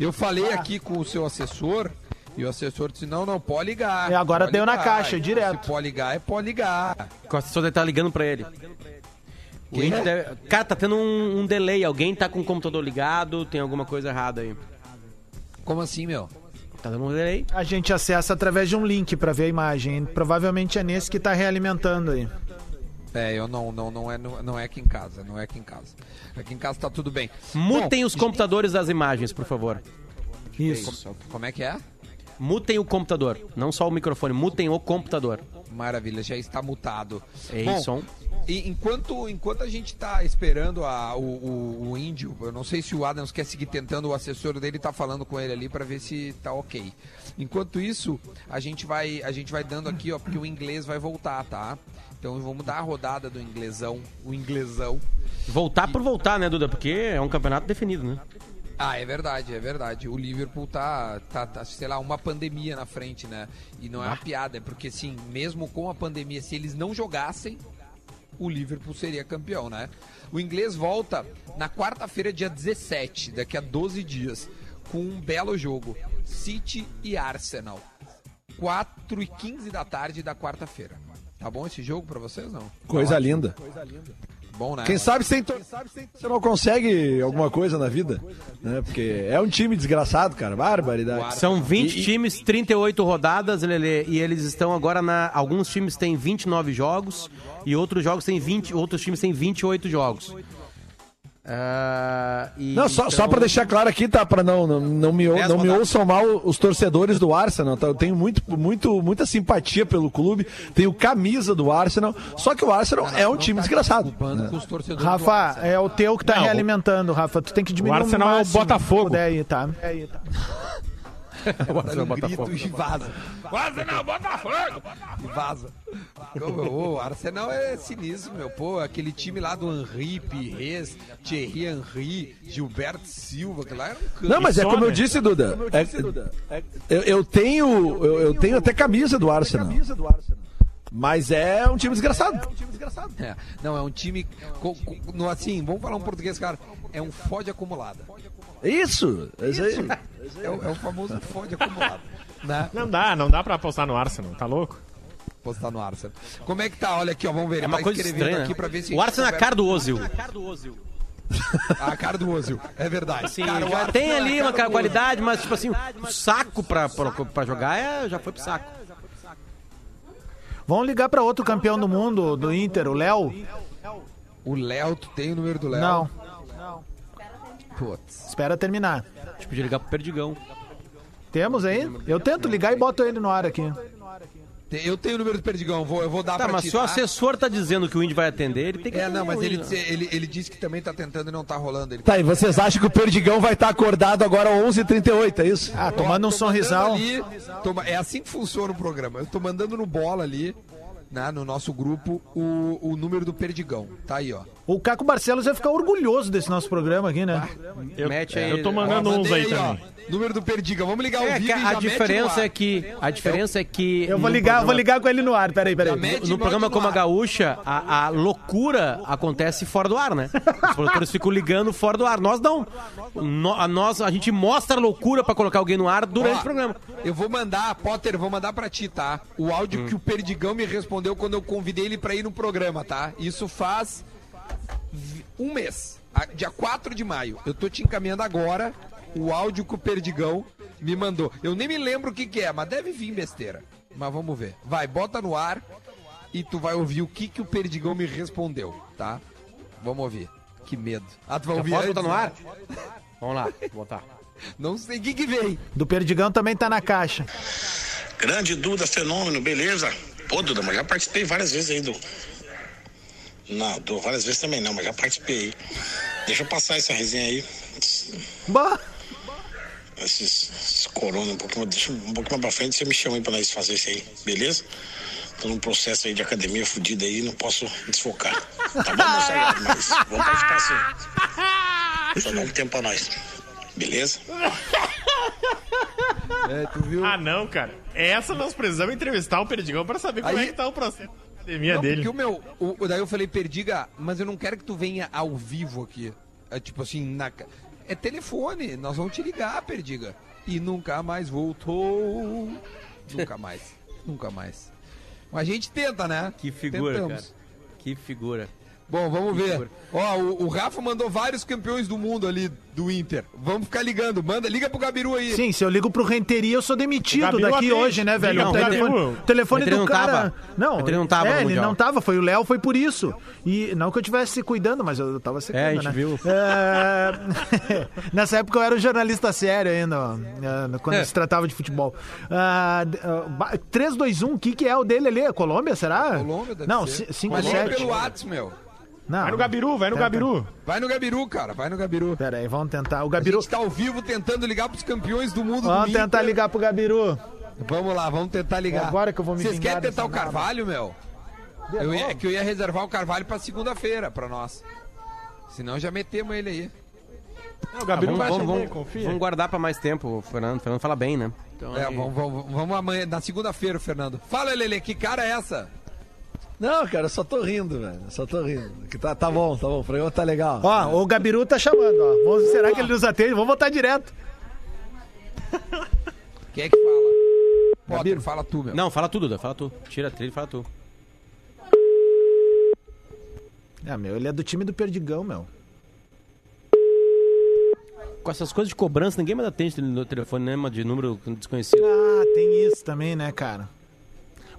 Eu falei aqui com o seu assessor e o assessor disse: não, não, pode ligar. E agora pode deu na ligar. caixa, E direto. Se pode ligar, é pode ligar. O assessor deve estar ligando pra ele. Índio deve- Cara, tá tendo um, um delay. Alguém tá com o computador ligado, tem alguma coisa errada aí. Como assim, meu? Tá dando um delay. A gente acessa através de um link pra ver a imagem. Provavelmente é nesse que tá realimentando aí. É, eu não, não, não é, não, é aqui em casa, não é aqui em casa. Aqui em casa tá tudo bem. Mutem Bom, os computadores das imagens, por favor. Isso. Como, como é que é? Mutem o computador. Não só o microfone, mutem o computador. Maravilha, já está mutado. Ei, Bom, som. E enquanto, enquanto a gente tá esperando a, o, o, o índio, eu não sei se o Adams quer seguir tentando, o assessor dele tá falando com ele ali para ver se tá ok. Enquanto isso, a gente vai, a gente vai dando aqui, ó, porque o inglês vai voltar, tá? Então vamos dar a rodada do inglesão, o inglesão. Voltar por voltar, né, Duda? Porque é um campeonato definido, né? Ah, é verdade, é verdade. O Liverpool tá, tá, tá, sei lá, uma pandemia na frente, né? E não é uma piada, é porque, assim, mesmo com a pandemia, se eles não jogassem, o Liverpool seria campeão, né? O inglês volta na quarta-feira, dia 17, daqui a 12 dias, com um belo jogo: City e Arsenal. 4 e 15 da tarde da quarta-feira. Tá bom esse jogo pra vocês, não? Coisa Tá linda. Bom, né? Quem sabe sem tor- você não consegue alguma coisa na vida, né? Porque é um time desgraçado, cara, barbaridade. São 20 E- times, 38 rodadas, Lelê, e eles estão agora na. Alguns times têm 29 jogos e outros jogos têm 20. Outros times têm 28 jogos. Ah, e Não, só, só então- pra deixar claro aqui, tá? Pra não, não, não, me, não me ouçam mal os torcedores do Arsenal, tá? Eu tenho muito, muito, muita simpatia pelo clube, tenho camisa do Arsenal, só que o Arsenal é um time desgraçado. né? Com os torcedores do Rafa, Arsenal. é o teu que tá Não, o- realimentando, Rafa. Tu tem que diminuir Arsenal é o máximo que Botafogo. puder aí, tá? É aí, tá. O Arsenal, Botafogo. grito e vaza. O Arsenal, Botafogo! E vaza. O Arsenal é sinistro, meu. Pô, aquele time lá do Henri, Pires, Thierry Henry, Gilberto Silva, que lá era um canto. Não, mas é só, como eu né? disse, Duda. É- eu, eu tenho, eu, eu tenho até camisa do Arsenal. Mas é um time desgraçado. É, não, é um time. co- co- no, assim, vamos falar um português, cara. É um fode acumulada. Isso, é isso aí. É, o- é o famoso fode acumulado. Né? Não dá, não dá pra apostar no Arsenal, tá louco? Postar no Arsenal. Como é que tá? Olha aqui, ó, vamos ver. É uma tá coisa estranha. aqui pra ver se. o Arsenal é a cara do Ozil. A cara do Ozil. É verdade. Sim, Cara, já Arsenal tem é ali uma qualidade, mas tipo assim, o saco pra, pra, pra jogar é, já foi pro saco. Vamos ligar pra outro campeão do mundo, do Inter, o Léo? O Léo, tu tem o número do Léo? Não, Putz. espera terminar. Tipo, podia ligar pro Perdigão. Temos aí? Eu tento ligar e boto ele no ar aqui. Eu tenho o número do Perdigão, vou, eu vou dar Tá, pra mas ti, se o tá? assessor tá dizendo que o Indy vai atender, ele tem que É, não, mas ele, né? ele, ele disse que também tá tentando e não tá rolando. Ele Tá, e vocês acham que o Perdigão vai estar acordado agora às 11h38, é isso? Ah, tomando um Tô sorrisal. ali, é assim que funciona o programa. Eu tô mandando no bola ali, né, no nosso grupo, o, o número do Perdigão. Tá aí, ó. O Caco Barcelos vai ficar orgulhoso desse nosso programa aqui, né? Eu, Mete aí. eu tô Ó, mandando uns mandei aí também. ó. Número do Perdigão. Vamos ligar o É, e já a mete no diferença ar. é que a diferença é que Eu vou no ligar, vou programa- ligar com ele no ar. Peraí, peraí. No e programa como a. Gaúcha, a, a loucura acontece fora do ar, né? Os produtores ficam ligando fora do ar. Nós não. No- a, nós, a gente mostra a loucura pra colocar alguém no ar durante Ó, o programa. Eu vou mandar, Potter, vou mandar pra ti, tá? O áudio que o Perdigão me respondeu quando eu convidei ele pra ir no programa, tá? Isso faz um mês, dia 4 de maio. Eu tô te encaminhando agora o áudio que o Perdigão me mandou. Eu nem me lembro o que que é, mas deve vir besteira. Mas vamos ver. Vai, bota no ar e tu vai ouvir o que que o Perdigão me respondeu, tá? Vamos ouvir. Que medo. Ah, tu vai ouvir posso botar no né? ar? Vamos lá, vou botar. Não sei o que que vem. Do Perdigão também tá na caixa. Grande Duda Fenômeno, beleza? Pô, Duda, mas já participei várias vezes aí do. Não, do várias vezes também não, mas já participei. Deixa eu passar essa resenha aí. Bah! Esses, esses corona um pouquinho, deixa um pouquinho mais pra frente, você me chama aí pra nós fazer isso aí, beleza? Tô num processo aí de academia fudido aí, não posso desfocar. Tá bom, meu sagrado, mas vamos participar sim. Só dá um tempo pra nós. Beleza? É, tu viu? Ah, não, cara. Essa nós precisamos entrevistar o Perdigão pra saber como Aí- é que tá o processo academia Não, dele. porque o meu. O, daí eu falei, perdiga, mas eu não quero que tu venha ao vivo aqui. É tipo assim, na. É telefone, nós vamos te ligar, perdiga. E nunca mais voltou. nunca mais. Nunca mais. Mas a gente tenta, né? Que figura, Tentamos. cara. Que figura. Bom, vamos ver. figura. Ó, o, o Rafa mandou vários campeões do mundo ali do Inter. Vamos ficar ligando. Manda, liga pro Gabiru aí. Sim, se eu ligo pro Renteria, eu sou demitido daqui atende. hoje, né, velho? Não, o telefone, o telefone do não cara. tava. Não, Renteria não tava é, ele Mundial. não tava, foi o Léo, foi por isso. E não que eu estivesse se cuidando, mas eu tava secando, É, a gente né? viu. É, Nessa época eu era um jornalista sério ainda, ó, é, quando É. se tratava de futebol. Ba- 3, 2, 1, o que, que é o dele ali? É Colômbia, será? Colômbia deve Não, ser. 5, Mas liga 7. pelo Whats, meu. Não, Vai no Gabiru, vai no Tenta. Gabiru. Vai no Gabiru, cara. Vai no Gabiru. Pera aí, vamos tentar. O A Gabiru. gente tá ao vivo tentando ligar pros campeões do mundo Vamos do tentar Inter. ligar pro Gabiru. Vamos lá, vamos tentar ligar. É agora que eu vou me Vocês querem tentar o Carvalho, meu? Eu ia, é que eu ia reservar o Carvalho pra segunda-feira pra nós. Senão já metemos ele aí. Não, o Ah, Gabiru vamos, vai vamos, vamos, confia. vamos guardar pra mais tempo, o Fernando. O Fernando fala bem, né? Então, É, aí- vamos, vamos, vamos amanhã, na segunda-feira, Fernando. Fala, Lele, que cara é essa? Não, cara, eu só tô rindo, velho. Só tô rindo. Que tá, tá bom, tá bom. O programa tá legal. Ó, o Gabiru tá chamando, ó. Vamos- será que ele nos atende? Vamos voltar direto. Quem é que fala? Potter, fala tu, meu. Não, fala tudo, Duda, fala tu. Tira a trilha e fala tu. É, meu, ele é do time do Perdigão, meu. Com essas coisas de cobrança, ninguém mais atende no telefone, né? De número desconhecido. Ah, tem isso também, né, cara?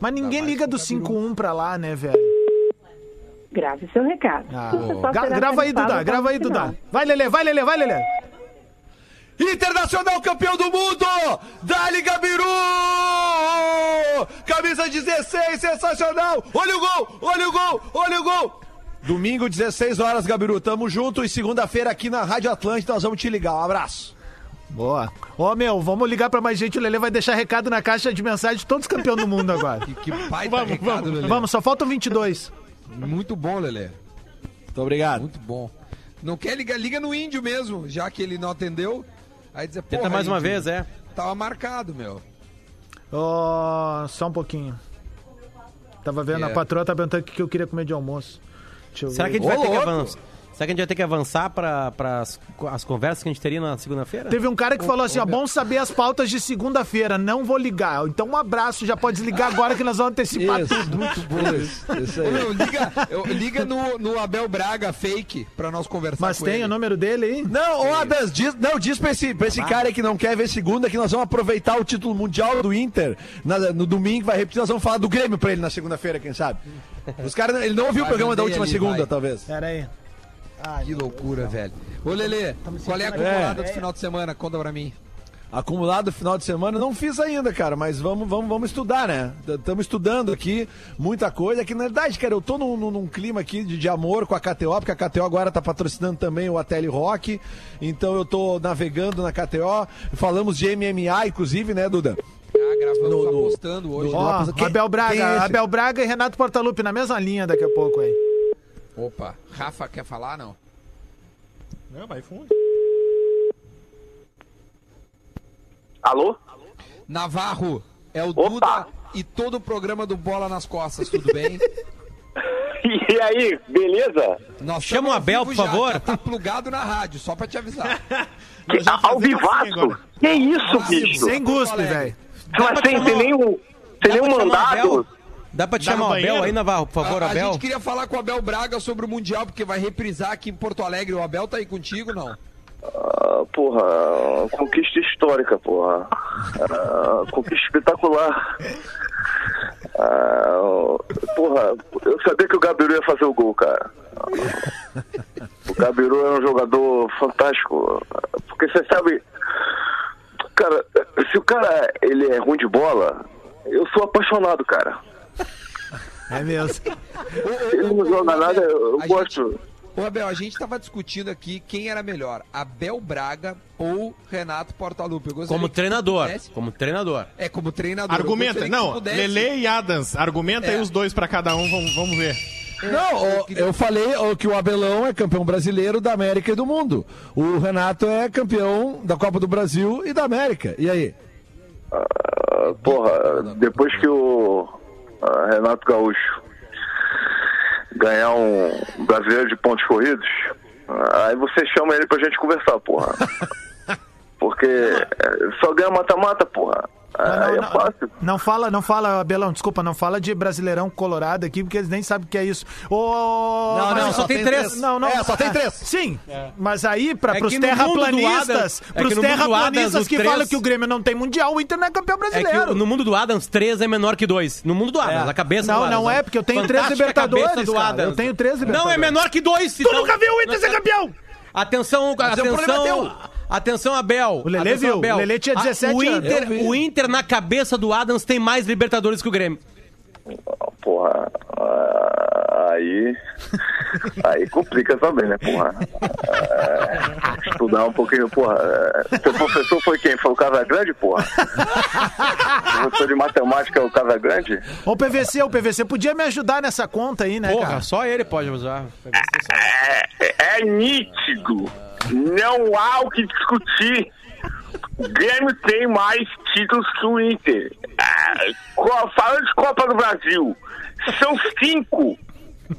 Mas ninguém mais liga com do o Gabiru. 51 pra lá, né, velho? Grave seu recado. Ah, só gra- será grava aí, tarifado Duda, grava aí, após o Duda. final. Vai, Lelê, vai, Lelê, vai, Lelê. Internacional campeão do mundo! Dali Gabiru! Camisa 16, sensacional! Olha o gol! Olha o gol! Olha o gol! Domingo, 16 horas, Gabiru. Tamo junto e segunda-feira aqui na Rádio Atlântida nós vamos te ligar. Um abraço. Boa. Ô, meu, vamos ligar pra mais gente. O Lelê vai deixar recado na caixa de mensagem de todos os campeões do mundo agora. Que baita Vamos, recado, vamos. Lelê. Vamos, só faltam 22. Muito bom, Lelê. Muito obrigado. Muito bom. Não quer ligar? Liga no índio mesmo, já que ele não atendeu. Aí dizer, Tenta mais uma índio, vez, é. Tava marcado, meu. Ó, só um pouquinho. Tava vendo, É. a patroa tá perguntando o que que eu queria comer de almoço. Deixa eu Será que ver. a gente vai Ô, ter que louco! avançar? Será que a gente vai ter que avançar para as, as conversas que a gente teria na segunda-feira? Teve um cara que falou assim, ó, bom saber as pautas de segunda-feira, não vou ligar. Então um abraço, já pode desligar agora que nós vamos antecipar Isso, tudo. muito bom isso. Isso aí. meu, liga eu- liga no, no Abel Braga fake pra nós conversar Mas com tem ele. o número dele aí? Não, ô Adas, diz, não, diz pra esse, pra esse cara aí que não quer ver segunda que nós vamos aproveitar o título mundial do Inter na- no domingo, vai repetir, nós vamos falar do Grêmio pra ele na segunda-feira, quem sabe. Os caras, ele não ouviu o programa da última ali, segunda, vai. talvez. Pera aí. Que loucura, velho. Ô, Lelê, qual é a acumulada do final de semana? Conta pra mim. Acumulado final de semana, não fiz ainda, cara, mas vamos, vamos, vamos estudar, né? Estamos estudando aqui muita coisa. Que na verdade, cara, eu tô num, num- num clima aqui de, de amor com a KTO, porque a KTO agora tá patrocinando também o Ateli Rock. Então eu tô navegando na KTO. Falamos de MMA, inclusive, né, Duda? Ah, gravamos No- no- apostando hoje. no- Quem- Abel Braga, é? Abel Braga e Renato Portaluppi na mesma linha daqui a pouco aí. Opa, Rafa quer falar, não? Não, vai fundo. Alô? Navarro, é o Duda e todo o programa do Bola nas Costas, tudo bem? E aí, beleza? Nós Chama o Abel, por já, favor. já tá plugado na rádio, só pra te avisar. Que, ao vivaço? Que isso, bicho? Sem guspe, velho. Mas sem, sem nenhum, sem nenhum mandado? Dá pra te Dá chamar o Abel aí, Navarro, por favor, a, a Abel? gente queria falar com o Abel Braga sobre o Mundial, porque vai reprisar aqui em Porto Alegre. O Abel tá aí contigo, não? Ah, porra, conquista histórica, porra. Ah, conquista espetacular. Ah, porra, eu sabia que o Gabiru ia fazer o gol, cara. O Gabiru é um jogador fantástico. Porque você sabe, cara, se o cara ele é ruim de bola, eu sou apaixonado, cara. É mesmo. Ele não joga nada, eu gosto. Ô, Abel, a gente tava discutindo aqui quem era melhor, Abel Braga ou Renato Portaluppi. Como treinador. Como treinador. É, como treinador. Argumenta. Não, Lele e Adams. Argumenta aí É. os dois pra cada um, vamos, vamos ver. Não, eu falei que o Abelão é campeão brasileiro da América e do mundo. O Renato é campeão da Copa do Brasil e da América. E aí? Ah, porra, depois que o Renato Gaúcho ganhar um brasileiro de pontos corridos, ah, aí você chama ele pra gente conversar, porra. Porque eh, só ganha mata-mata, porra. Aí é fácil. Não fala, não fala, Abelão, desculpa, não fala de Brasileirão Colorado aqui, porque eles nem sabem o que é isso. Ô, Não, mas- não, só tem três. Não, não. É, só tem três. Sim, mas aí, pra, É pros que terraplanistas, Adams- é pros que terraplanistas Adams, que três- falam que o Grêmio não tem mundial, o Inter não é campeão É que brasileiro. o- no mundo do Adams, 3 é menor que 2. No mundo do Adams, É. a cabeça Não, do Adams. não é, porque eu tenho três Libertadores, cara. Eu tenho três Não, é Libertadores. menor que 2. Tu nunca viu o Inter ser campeão! Atenção, é atenção, atenção, Abel. O Lelê Atenção, viu, o Lelê tinha Ah, 17 o anos. Inter, vi. o Inter, na cabeça do Adams, tem mais Libertadores que o Grêmio. Porra, aí. Aí complica também, né, porra? É, estudar um pouquinho, porra. é, Seu professor foi quem? Foi o Casagrande, porra? O professor de matemática é o Casagrande? Ô, PVC, o PVC podia me ajudar nessa conta aí, né, Porra, cara? só ele pode usar. É, é nítido. Não há o que discutir. Grêmio tem mais títulos que o Inter. Ah, Falando de Copa do Brasil, são cinco.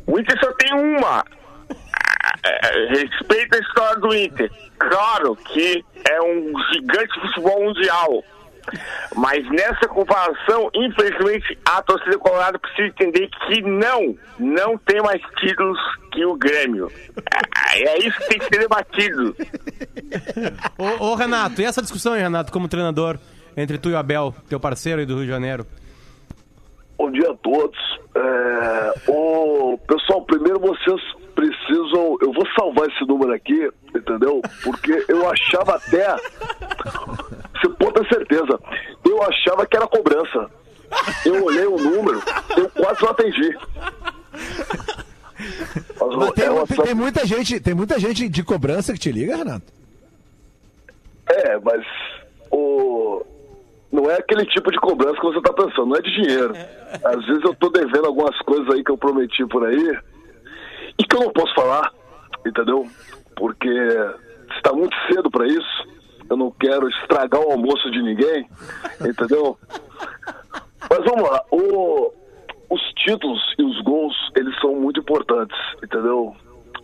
O Inter só tem uma. Ah, é, Respeita a história do Inter. Claro que é um gigante futebol mundial. Mas nessa comparação, infelizmente, a torcida colorada precisa entender que não, não tem mais títulos que o Grêmio. Ah, É isso que tem que ser debatido. Ô, ô, Renato, e essa discussão aí, Renato, como treinador, entre tu e o Abel, teu parceiro aí do Rio de Janeiro? Bom dia a todos. É, ô, pessoal, primeiro vocês precisam. Eu vou salvar esse número aqui, entendeu? Porque eu achava até. Você pode ter certeza. Eu achava que era cobrança. Eu olhei o número, eu quase não atendi. Mas, tem, é tem- tem muita gente, tem muita gente de cobrança que te liga, Renato? É, mas o. Não é aquele tipo de cobrança que você tá pensando, não é de dinheiro. Às vezes eu tô devendo algumas coisas aí que eu prometi por aí e que eu não posso falar, entendeu? Porque está muito cedo para isso. Eu não quero estragar o almoço de ninguém, entendeu? Mas vamos lá, o- os títulos e os gols, eles são muito importantes, entendeu?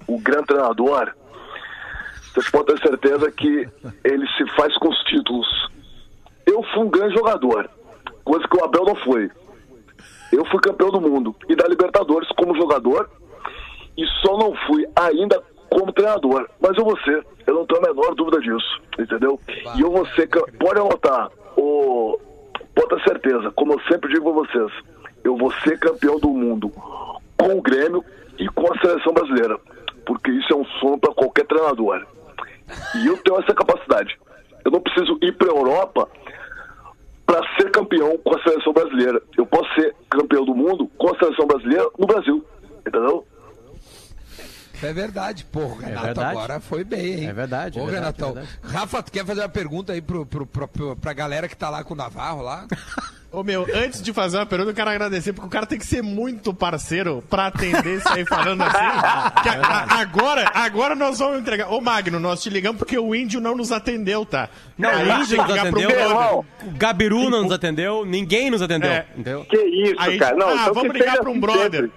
O grande treinador, vocês podem ter certeza que ele se faz com os títulos. Eu fui um grande jogador, coisa que o Abel não foi. Eu fui campeão do mundo e da Libertadores como jogador e só não fui ainda como treinador. Mas eu vou ser, eu não tenho a menor dúvida disso, entendeu? E eu vou ser, pode anotar, o, pode ter certeza, como eu sempre digo pra vocês, eu vou ser campeão do mundo com o Grêmio e com a seleção brasileira, porque isso é um sonho para qualquer treinador. E eu tenho essa capacidade. Eu não preciso ir para Europa para ser campeão com a seleção brasileira. Eu posso ser campeão do mundo com a seleção brasileira no Brasil, entendeu? É verdade, pô, o Renato verdade. agora foi bem, hein? É verdade, Ô, é verdade, Renatão. é. Rafa, tu quer fazer uma pergunta aí pro, pro, pro, pro- pra galera que tá lá com o Navarro lá? Ô meu, antes de fazer uma pergunta, eu quero agradecer, porque o cara tem que ser muito parceiro pra atender isso aí falando assim. que a- a- agora, agora nós vamos entregar. Ô Magno, nós te ligamos porque o índio não nos atendeu, tá? Não, Aí o Índio tem nos que ligar pro atendeu, brother. o Gabiru não nos atendeu, ninguém nos atendeu. É. Entendeu? Que isso, Aí, cara. Não, ah, então vamos ligar pra um assim brother.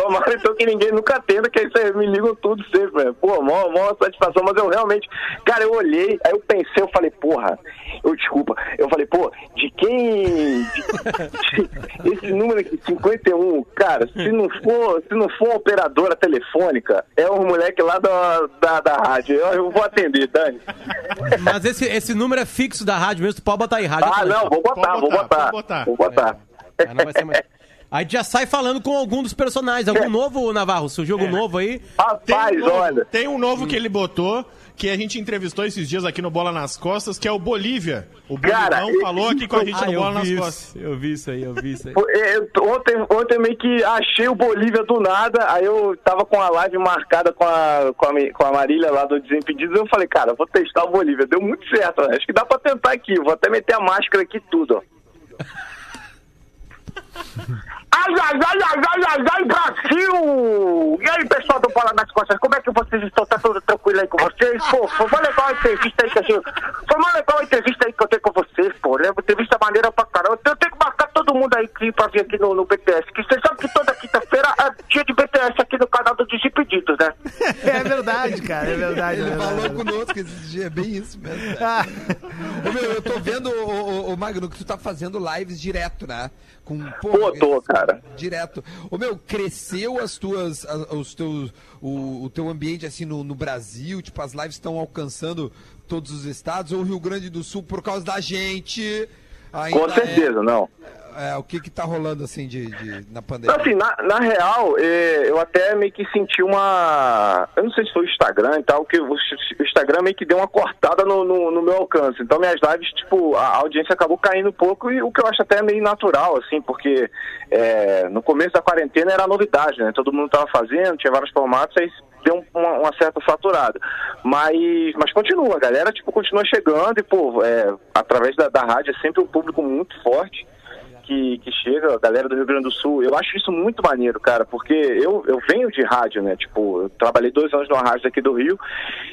Tomara então que ninguém nunca atenda, que aí vocês me ligam tudo sempre, né? Pô, mó, mó satisfação, mas eu realmente, cara, eu olhei, aí eu pensei, eu falei, porra, eu desculpa, eu falei, pô, de quem. de- esse número aqui, 51, cara, se não for, se não for uma operadora telefônica, é um moleque lá da, da, da rádio. Eu, eu vou atender, Dani. Mas esse, esse número é fixo da rádio mesmo, tu pode botar aí, rádio. Ah, não, vou botar, vou botar. Vou botar. Aí não vai ser mais- Aí já sai falando com algum dos personagens. Algum novo, Navarro? Surgiu algum novo aí? Tem um novo, Tem um novo que ele botou, que a gente entrevistou esses dias aqui no Bola nas Costas, que é o Bolívia. O Cara, Bolivão falou aqui com a gente Ah, no Bola nas vi Costas. isso, eu vi isso aí, eu vi isso aí. É, eu- Ontem, ontem meio que achei o Bolívia do nada, aí eu tava com a live marcada com a, com a, com a Marília lá do Desimpedidos, eu falei, cara, vou testar o Bolívia. Deu muito certo, né? acho que dá pra tentar aqui, vou até meter a máscara aqui e tudo, ó. Ai, ai, ai, ai, ai, ai, ai, Brasil! E aí, pessoal do Bola nas Costas, como é que vocês estão? Tá tudo tranquilo aí com vocês? Pô, foi uma legal a entrevista aí que gente... Foi uma legal a entrevista aí que eu tenho com vocês, pô. Né? Entrevista maneira pra caramba. Eu tenho que marcar todo mundo aí aqui pra vir aqui no, no BTS. Que vocês sabem que toda quinta-feira é dia de BTS aqui no canal do Desimpedidos, né? É verdade, cara, é verdade. Ele é verdade. falou conosco esse dia, é bem isso mesmo. Ah. Ô, meu, eu tô vendo, ô, ô, ô, Magno, que tu tá fazendo lives direto, né? Com, pô, Pô, tô, cara. Direto. Ô, meu, cresceu as tuas, a- os teus, o, o teu ambiente, assim, no, no Brasil? Tipo, as lives estão alcançando todos os estados? Ou o Rio Grande do Sul, por causa da gente... ainda Com certeza, é- não. É, o que que tá rolando, assim, de, de- na pandemia? Assim, na, na real, eh, eu até meio que senti uma. Eu não sei se foi o Instagram e tal, que o Instagram meio que deu uma cortada no, no, no meu alcance. Então, minhas lives, tipo, a audiência acabou caindo um pouco, e o que eu acho até meio natural, assim, porque eh, no começo da quarentena era novidade, né? Todo mundo tava fazendo, tinha vários formatos, aí deu um- uma, uma certa saturada. Mas, mas continua, a galera, tipo, continua chegando e, pô, eh, através da, da rádio é sempre um público muito forte que, que chega, a galera do Rio Grande do Sul. Eu acho isso muito maneiro, cara, porque eu, eu venho de rádio, né? Tipo, eu trabalhei dois anos numa rádio aqui do Rio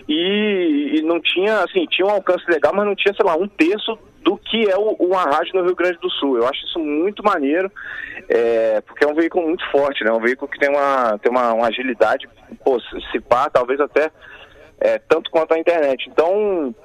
e, e não tinha, assim, tinha um alcance legal, mas não tinha, sei lá, um terço do que é o- uma rádio no Rio Grande do Sul. Eu acho isso muito maneiro, é, porque é um veículo muito forte, né? Um veículo que tem uma, tem uma, uma agilidade, pô, se se pá, talvez até é, tanto quanto a internet. Então,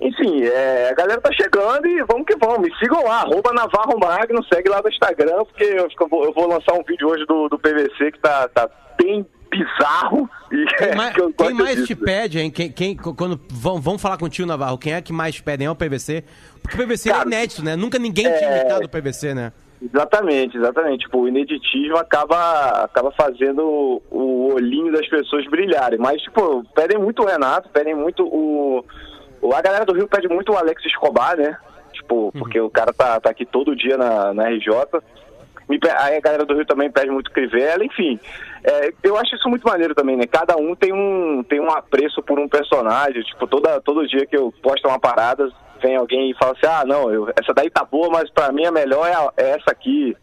enfim, é, a galera tá chegando e vamos que vamos. Me sigam lá, arroba Navarro Magno, segue lá no Instagram, porque eu, eu vou, eu vou lançar um vídeo hoje do, do PVC que tá, tá bem bizarro. E Quem mais, que quem mais te pede, hein? Quem, quem- quando vão, vão falar contigo, Navarro, quem é que mais te pedem? É o PVC? Porque o PVC é inédito, né? Nunca ninguém tinha é- imitado o PVC, né? Exatamente, exatamente. Tipo, o ineditismo acaba, acaba fazendo o, o olhinho das pessoas brilharem. Mas, tipo, pedem muito o Renato, pedem muito o, o- A galera do Rio pede muito o Alex Escobar, né? Tipo, porque o cara tá, tá aqui todo dia na, na RJ. me aí a galera do Rio também pede muito Crivella, enfim. É, eu acho isso muito maneiro também, né? Cada um tem um, tem um apreço por um personagem. Tipo, toda, todo dia que eu posto uma parada, vem alguém e fala assim, ah, não, eu- essa daí tá boa, mas pra mim a melhor é, a- é essa aqui.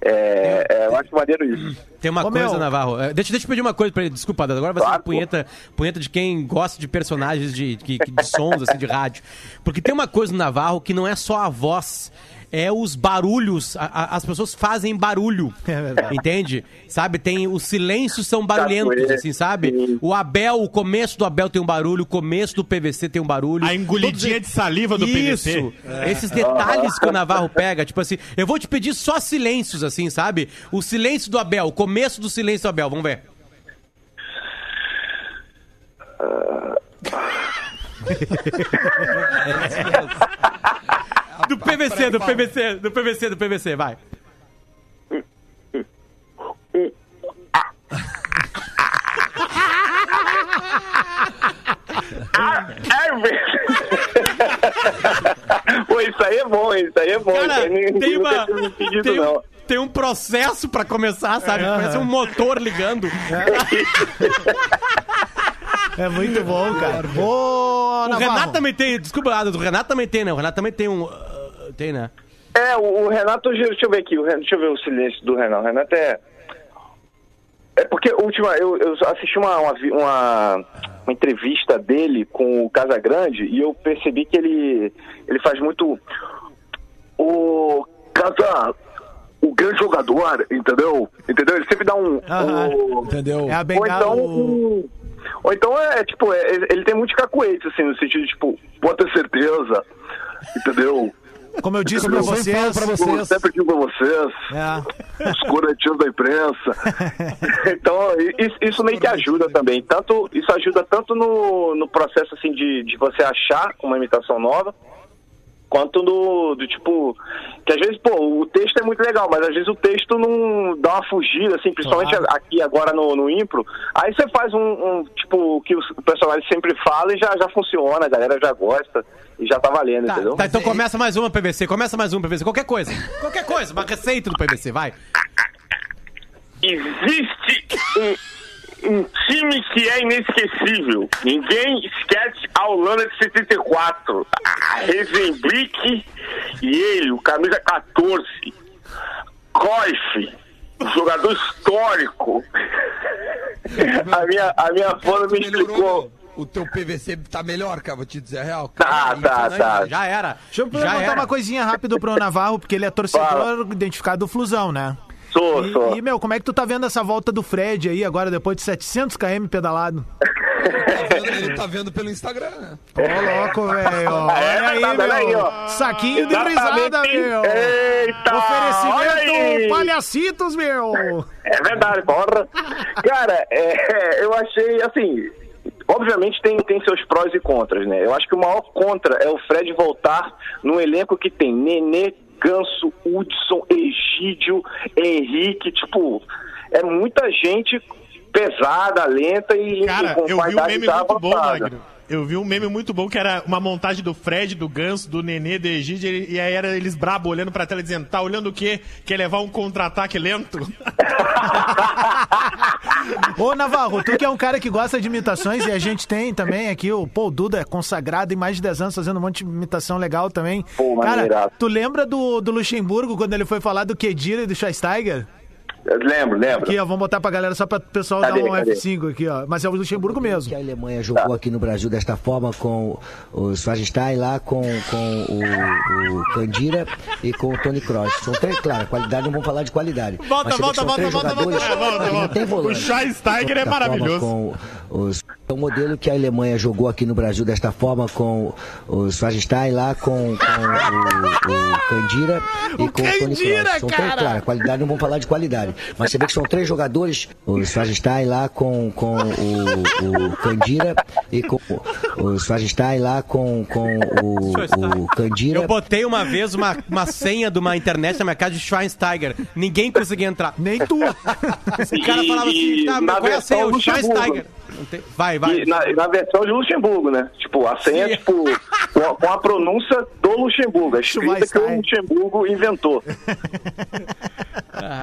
É, é, eu acho maneiro isso. Tem uma Ô, coisa, meu. Navarro. é, Deixa, deixa eu pedir uma coisa pra ele. Desculpa, Dado, agora vai ser uma punheta, punheta de quem gosta de personagens de, de, de sons, assim, de rádio. Porque tem uma coisa no Navarro que não é só a voz. É os barulhos, a- a- as pessoas fazem barulho, É verdade. entende? Sabe, tem, os silêncios são barulhentos, assim, sabe? O Abel, o começo do Abel tem um barulho, o começo do PVC tem um barulho. A engolidinha Todos- de saliva do Isso, PVC. esses detalhes que o Navarro pega, tipo assim, eu vou te pedir só silêncios, assim, sabe? O silêncio do Abel, o começo do silêncio do Abel, vamos ver. Do PVC, do PVC, do PVC, do PVC, vai. É mesmo. Pô, isso aí é bom, isso aí é bom. Cara, aí tem uma. pedido, Tem, não. um- tem um processo pra começar, sabe? Parece um motor ligando. É muito bom, cara. Ô, O Navarro. Renato também tem, desculpa, o Renato também tem, né? O Renato também tem um. Tem, né? É, o, o Renato, deixa eu ver aqui, o Renato, deixa eu ver o silêncio do Renato. O Renato é. É porque última, eu, eu assisti uma, uma, uma, uma entrevista dele com o Casagrande e eu percebi que ele, ele faz muito. O Casa, o grande jogador, entendeu? Entendeu? Ele sempre dá um. Aham. o- Entendeu? É a Ou então. o- Ou então é, tipo, é- ele tem muitos cacuetes, assim, no sentido de, tipo, Pode ter certeza, entendeu? Como eu disse falo vocês. pra Eu vocês. sempre digo pra vocês, É. os cornetinhos da imprensa. Então, isso, isso meio que ajuda também. Tanto, isso ajuda tanto no, no processo assim de, de você achar uma imitação nova, quanto no do tipo. Que às vezes, pô, o texto é muito legal, mas às vezes o texto não dá uma fugida, assim, principalmente aqui agora no, no Impro. Aí você faz um, um, tipo o que o personagem sempre fala e já, já funciona, a galera já gosta e já tá valendo, Tá, entendeu? tá, então começa mais uma PVC, começa mais uma PVC, qualquer coisa. Qualquer coisa, uma receita do PVC, vai. Existe um, um time que é inesquecível. Ninguém esquece a Holanda de 74. A Rezenblick e ele, o camisa 14. Cruyff, um jogador histórico. A minha, a minha fã me explicou. O teu PVC tá melhor, cara, vou te dizer a real. Tá, tá, tá. Já era. Deixa eu Já perguntar era. uma coisinha rápido pro Navarro, porque ele é torcedor identificado do Flusão, né? Sou, E, sou. e, meu, como é que tu tá vendo essa volta do Fred aí agora, depois de 700 km pedalado? Tá vendo- Ele tá vendo pelo Instagram, né? Ô, louco, velho. Olha aí, tá vendo aí, meu. ó. Saquinho de risada, meu. Eita. Oferecimento palhacitos, meu. É verdade, porra. Cara, é, eu achei, assim, obviamente tem, tem seus prós e contras, né? Eu acho que o maior contra é o Fred voltar num elenco que tem Nenê, Ganso, Hudson, Egídio, Henrique, tipo, é muita gente pesada, lenta e Cara, com eu vi um meme muito bom. Magno. Eu vi um meme muito bom que era uma montagem do Fred, do Ganso, do Nenê, do Egídio, e aí era eles brabo olhando pra tela dizendo, tá olhando o quê? Quer levar um contra-ataque lento? Ô, Navarro, tu que é um cara que gosta de imitações e a gente tem também aqui, o Paul Duda é consagrado em mais de 10 anos fazendo um monte de imitação legal também. Pô, cara, tu lembra do, do Luxemburgo quando ele foi falar do Kedira e do Schweinsteiger? Lembro, lembro. Aqui, ó, vamos botar pra galera só pra o pessoal Cadê, dar um cadê? F5 aqui, ó. Mas é o Luxemburgo mesmo. que a Alemanha jogou aqui no Brasil desta forma com o Schwarzenstein lá, com, com o, o Candira e com o Tony Kroos. São três, claro, qualidade, não vamos falar de qualidade. Volta, volta, volta, volta, volta, volta, não volta. tem O. Schweinsteiger é maravilhoso. Com os, é um modelo que a Alemanha jogou aqui no Brasil desta forma com o Schwarzenstein lá, com, com o, o Candira e com o Tony Candira, Kroos. São três, claro, qualidade, não vamos falar de qualidade. Mas você vê que são três jogadores, o Schwarzenstein lá com, com o, o Candira e com o Schwarzenstein lá com, com o, o Candira. Eu botei uma vez uma, uma senha de uma internet na minha casa de Schweinsteiger. Ninguém conseguia entrar. Nem tu. O cara falava assim, tá, mas qual é a senha? O Luxemburgo. Schweinsteiger. Tem- Vai, vai. E na, na versão de Luxemburgo, né? Tipo, a senha é Sim. tipo, com a, com a pronúncia do Luxemburgo, a escrita que o. Luxemburgo inventou.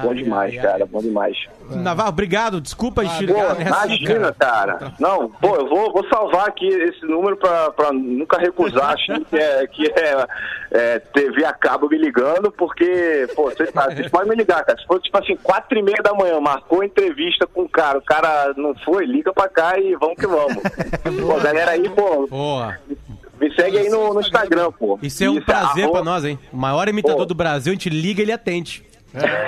Bom demais, cara, bom demais. Navarro, obrigado. Desculpa a gente Pô, ligar nessa, imagina, cara. Não, pô, eu vou, vou salvar aqui esse número pra, pra nunca recusar, achando que é, que é, é TV a cabo me ligando, porque, pô, vocês tá, podem me ligar, cara. Se for tipo assim, quatro e meia da manhã, marcou entrevista com o cara, o cara não foi, liga pra cá e vamos que vamos. pô, galera aí, pô, Boa. me segue aí no, no Instagram, pô. Isso é um prazer arroba- pra nós, hein? O maior imitador Pô. do Brasil, a gente liga e ele atende.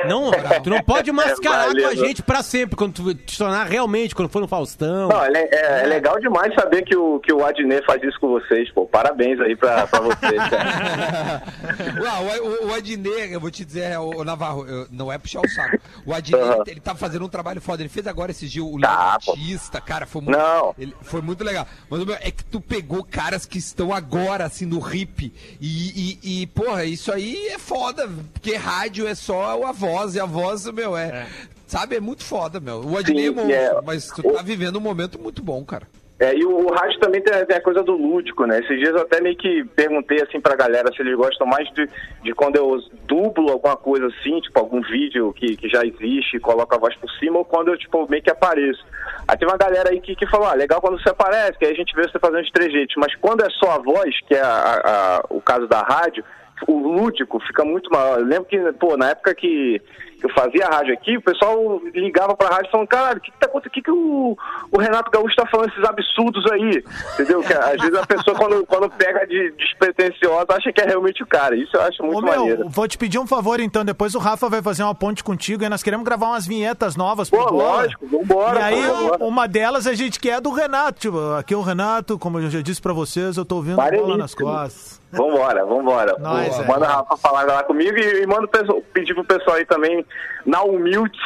Não, tu não pode mascarar Valeu. com a gente pra sempre, quando tu te tornar realmente, quando for no Faustão. Não, é, é- é legal demais saber que o, que o Adnet faz isso com vocês, pô. Parabéns aí pra, pra vocês, cara. O, o, o Adnet, eu vou te dizer, o, Navarro, eu- não é puxar o saco. O Adnet, Aham. ele tá fazendo um trabalho foda. Ele fez agora esse dia o Tá, Léo Batista, cara, foi muito, Não. ele- foi muito legal. Mas, meu, é que tu pegou caras que estão agora, assim, no hip. E, e, e, porra, isso aí é foda, porque rádio é só a voz, e a voz, meu, é... Sabe, é muito foda, meu. O Adnet é monstro, é. mas tu tá vivendo um momento muito bom, cara. É, e o, o rádio também tem, tem a coisa do lúdico, né? Esses dias eu até meio que perguntei assim pra galera se eles gostam mais de, de quando eu dublo alguma coisa assim, tipo algum vídeo que, que já existe e coloco a voz por cima, ou quando eu, tipo, meio que apareço. Aí tem uma galera aí que, que falou, ah, legal quando você aparece, que aí a gente vê você fazendo de três jeitos, mas quando é só a voz, que é a- a- o caso da rádio, o lúdico fica muito maior. Eu lembro que, pô, na época que eu fazia a rádio aqui, o pessoal ligava pra rádio falando, caralho, o que, que tá acontecendo? O que, que o, o Renato Gaúcho tá falando esses absurdos aí? Entendeu? Que às vezes a pessoa, quando, quando pega de despretensiosa, acha que é realmente o cara. Isso eu acho muito Ô, meu, maneiro. vou te pedir um favor, então. Depois o Rafa vai fazer uma ponte contigo e nós queremos gravar umas vinhetas novas pro Pô, lógico, vambora, E aí, vambora. uma delas a gente quer do Renato. Tipo, aqui é o Renato, como eu já disse pra vocês, eu tô ouvindo bola nas costas. Vambora, vambora. Nós, Pô, é. Manda a Rafa falar lá comigo e, e manda pessoal- pedir pro pessoal aí também, na humilde,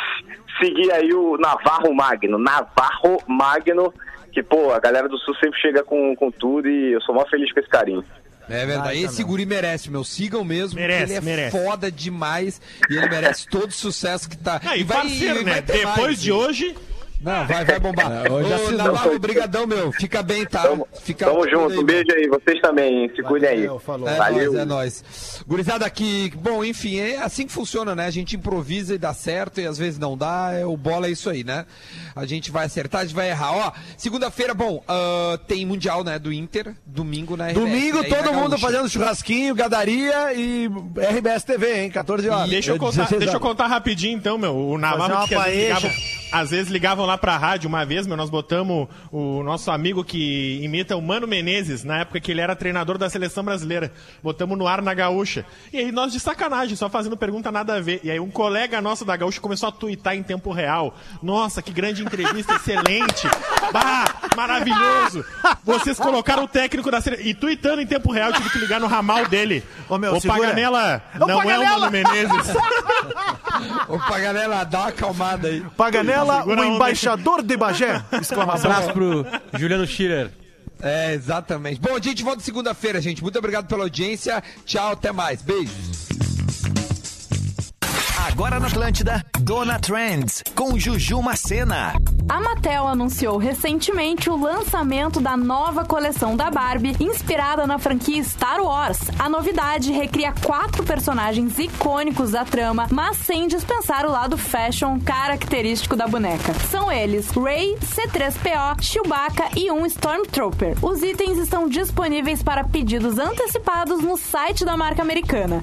seguir aí o Navarro Magno. Navarro Magno, que, pô, a galera do Sul sempre chega com, com tudo e eu sou mó feliz com esse carinho. É verdade. Esse guri merece, meu. Sigam mesmo, Merece, ele é merece. foda demais e ele merece todo o sucesso que tá. Ah, e vai- parceiro, e né? vai ter Depois mais. de hoje. Não, vai, vai bombar. É, hoje Ô, assinou. Navarro, brigadão, meu. Fica bem, tá? Fica Tamo junto, aí, um beijo aí, vocês também, se cuidem aí. É Valeu. nóis, é nóis. Gurizada aqui, bom, enfim, é assim que funciona, né? A gente improvisa e dá certo e às vezes não dá, é, o bola é isso aí, né? A gente vai acertar, a gente vai errar. Ó, segunda-feira, bom, ah, tem Mundial, né, do Inter, domingo, né? Domingo, RBS, aí todo na mundo fazendo churrasquinho, gadaria e RBS TV, hein? 14 horas. Deixa eu, contar, 16 deixa eu contar rapidinho então, meu. O Navarro que às vezes, ligavam, às vezes ligavam lá pra rádio uma vez, meu. Nós botamos o nosso amigo que imita o Mano Menezes, na época que ele era treinador da seleção brasileira. Botamos no ar na gaúcha. E aí nós de sacanagem, só fazendo pergunta nada a ver. E aí um colega nosso da gaúcha começou a tuitar em tempo real. Nossa, que grande entrevista, excelente. Bah, maravilhoso. Vocês colocaram o técnico da seleção. E tuitando em tempo real, eu tive que ligar no ramal dele. Ô, meu, Ô, segura. Ô, não é o! Mano Menezes. Ô, Paganela, dá uma acalmada aí. Paganela, o onda. Embaixador de Bagé. Um Exclamação. abraço pro Juliano Schiller. É, exatamente. Bom, a gente volta segunda-feira, gente. Muito obrigado pela audiência. Tchau, até mais. Beijos. Agora na Atlântida, Dona Trends, com Juju Macena. A Mattel anunciou recentemente o lançamento da nova coleção da Barbie, inspirada na franquia Star Wars. A novidade recria quatro personagens icônicos da trama, mas sem dispensar o lado fashion característico da boneca. São eles Rey, C3PO, Chewbacca e um Stormtrooper. Os itens estão disponíveis para pedidos antecipados no site da marca americana.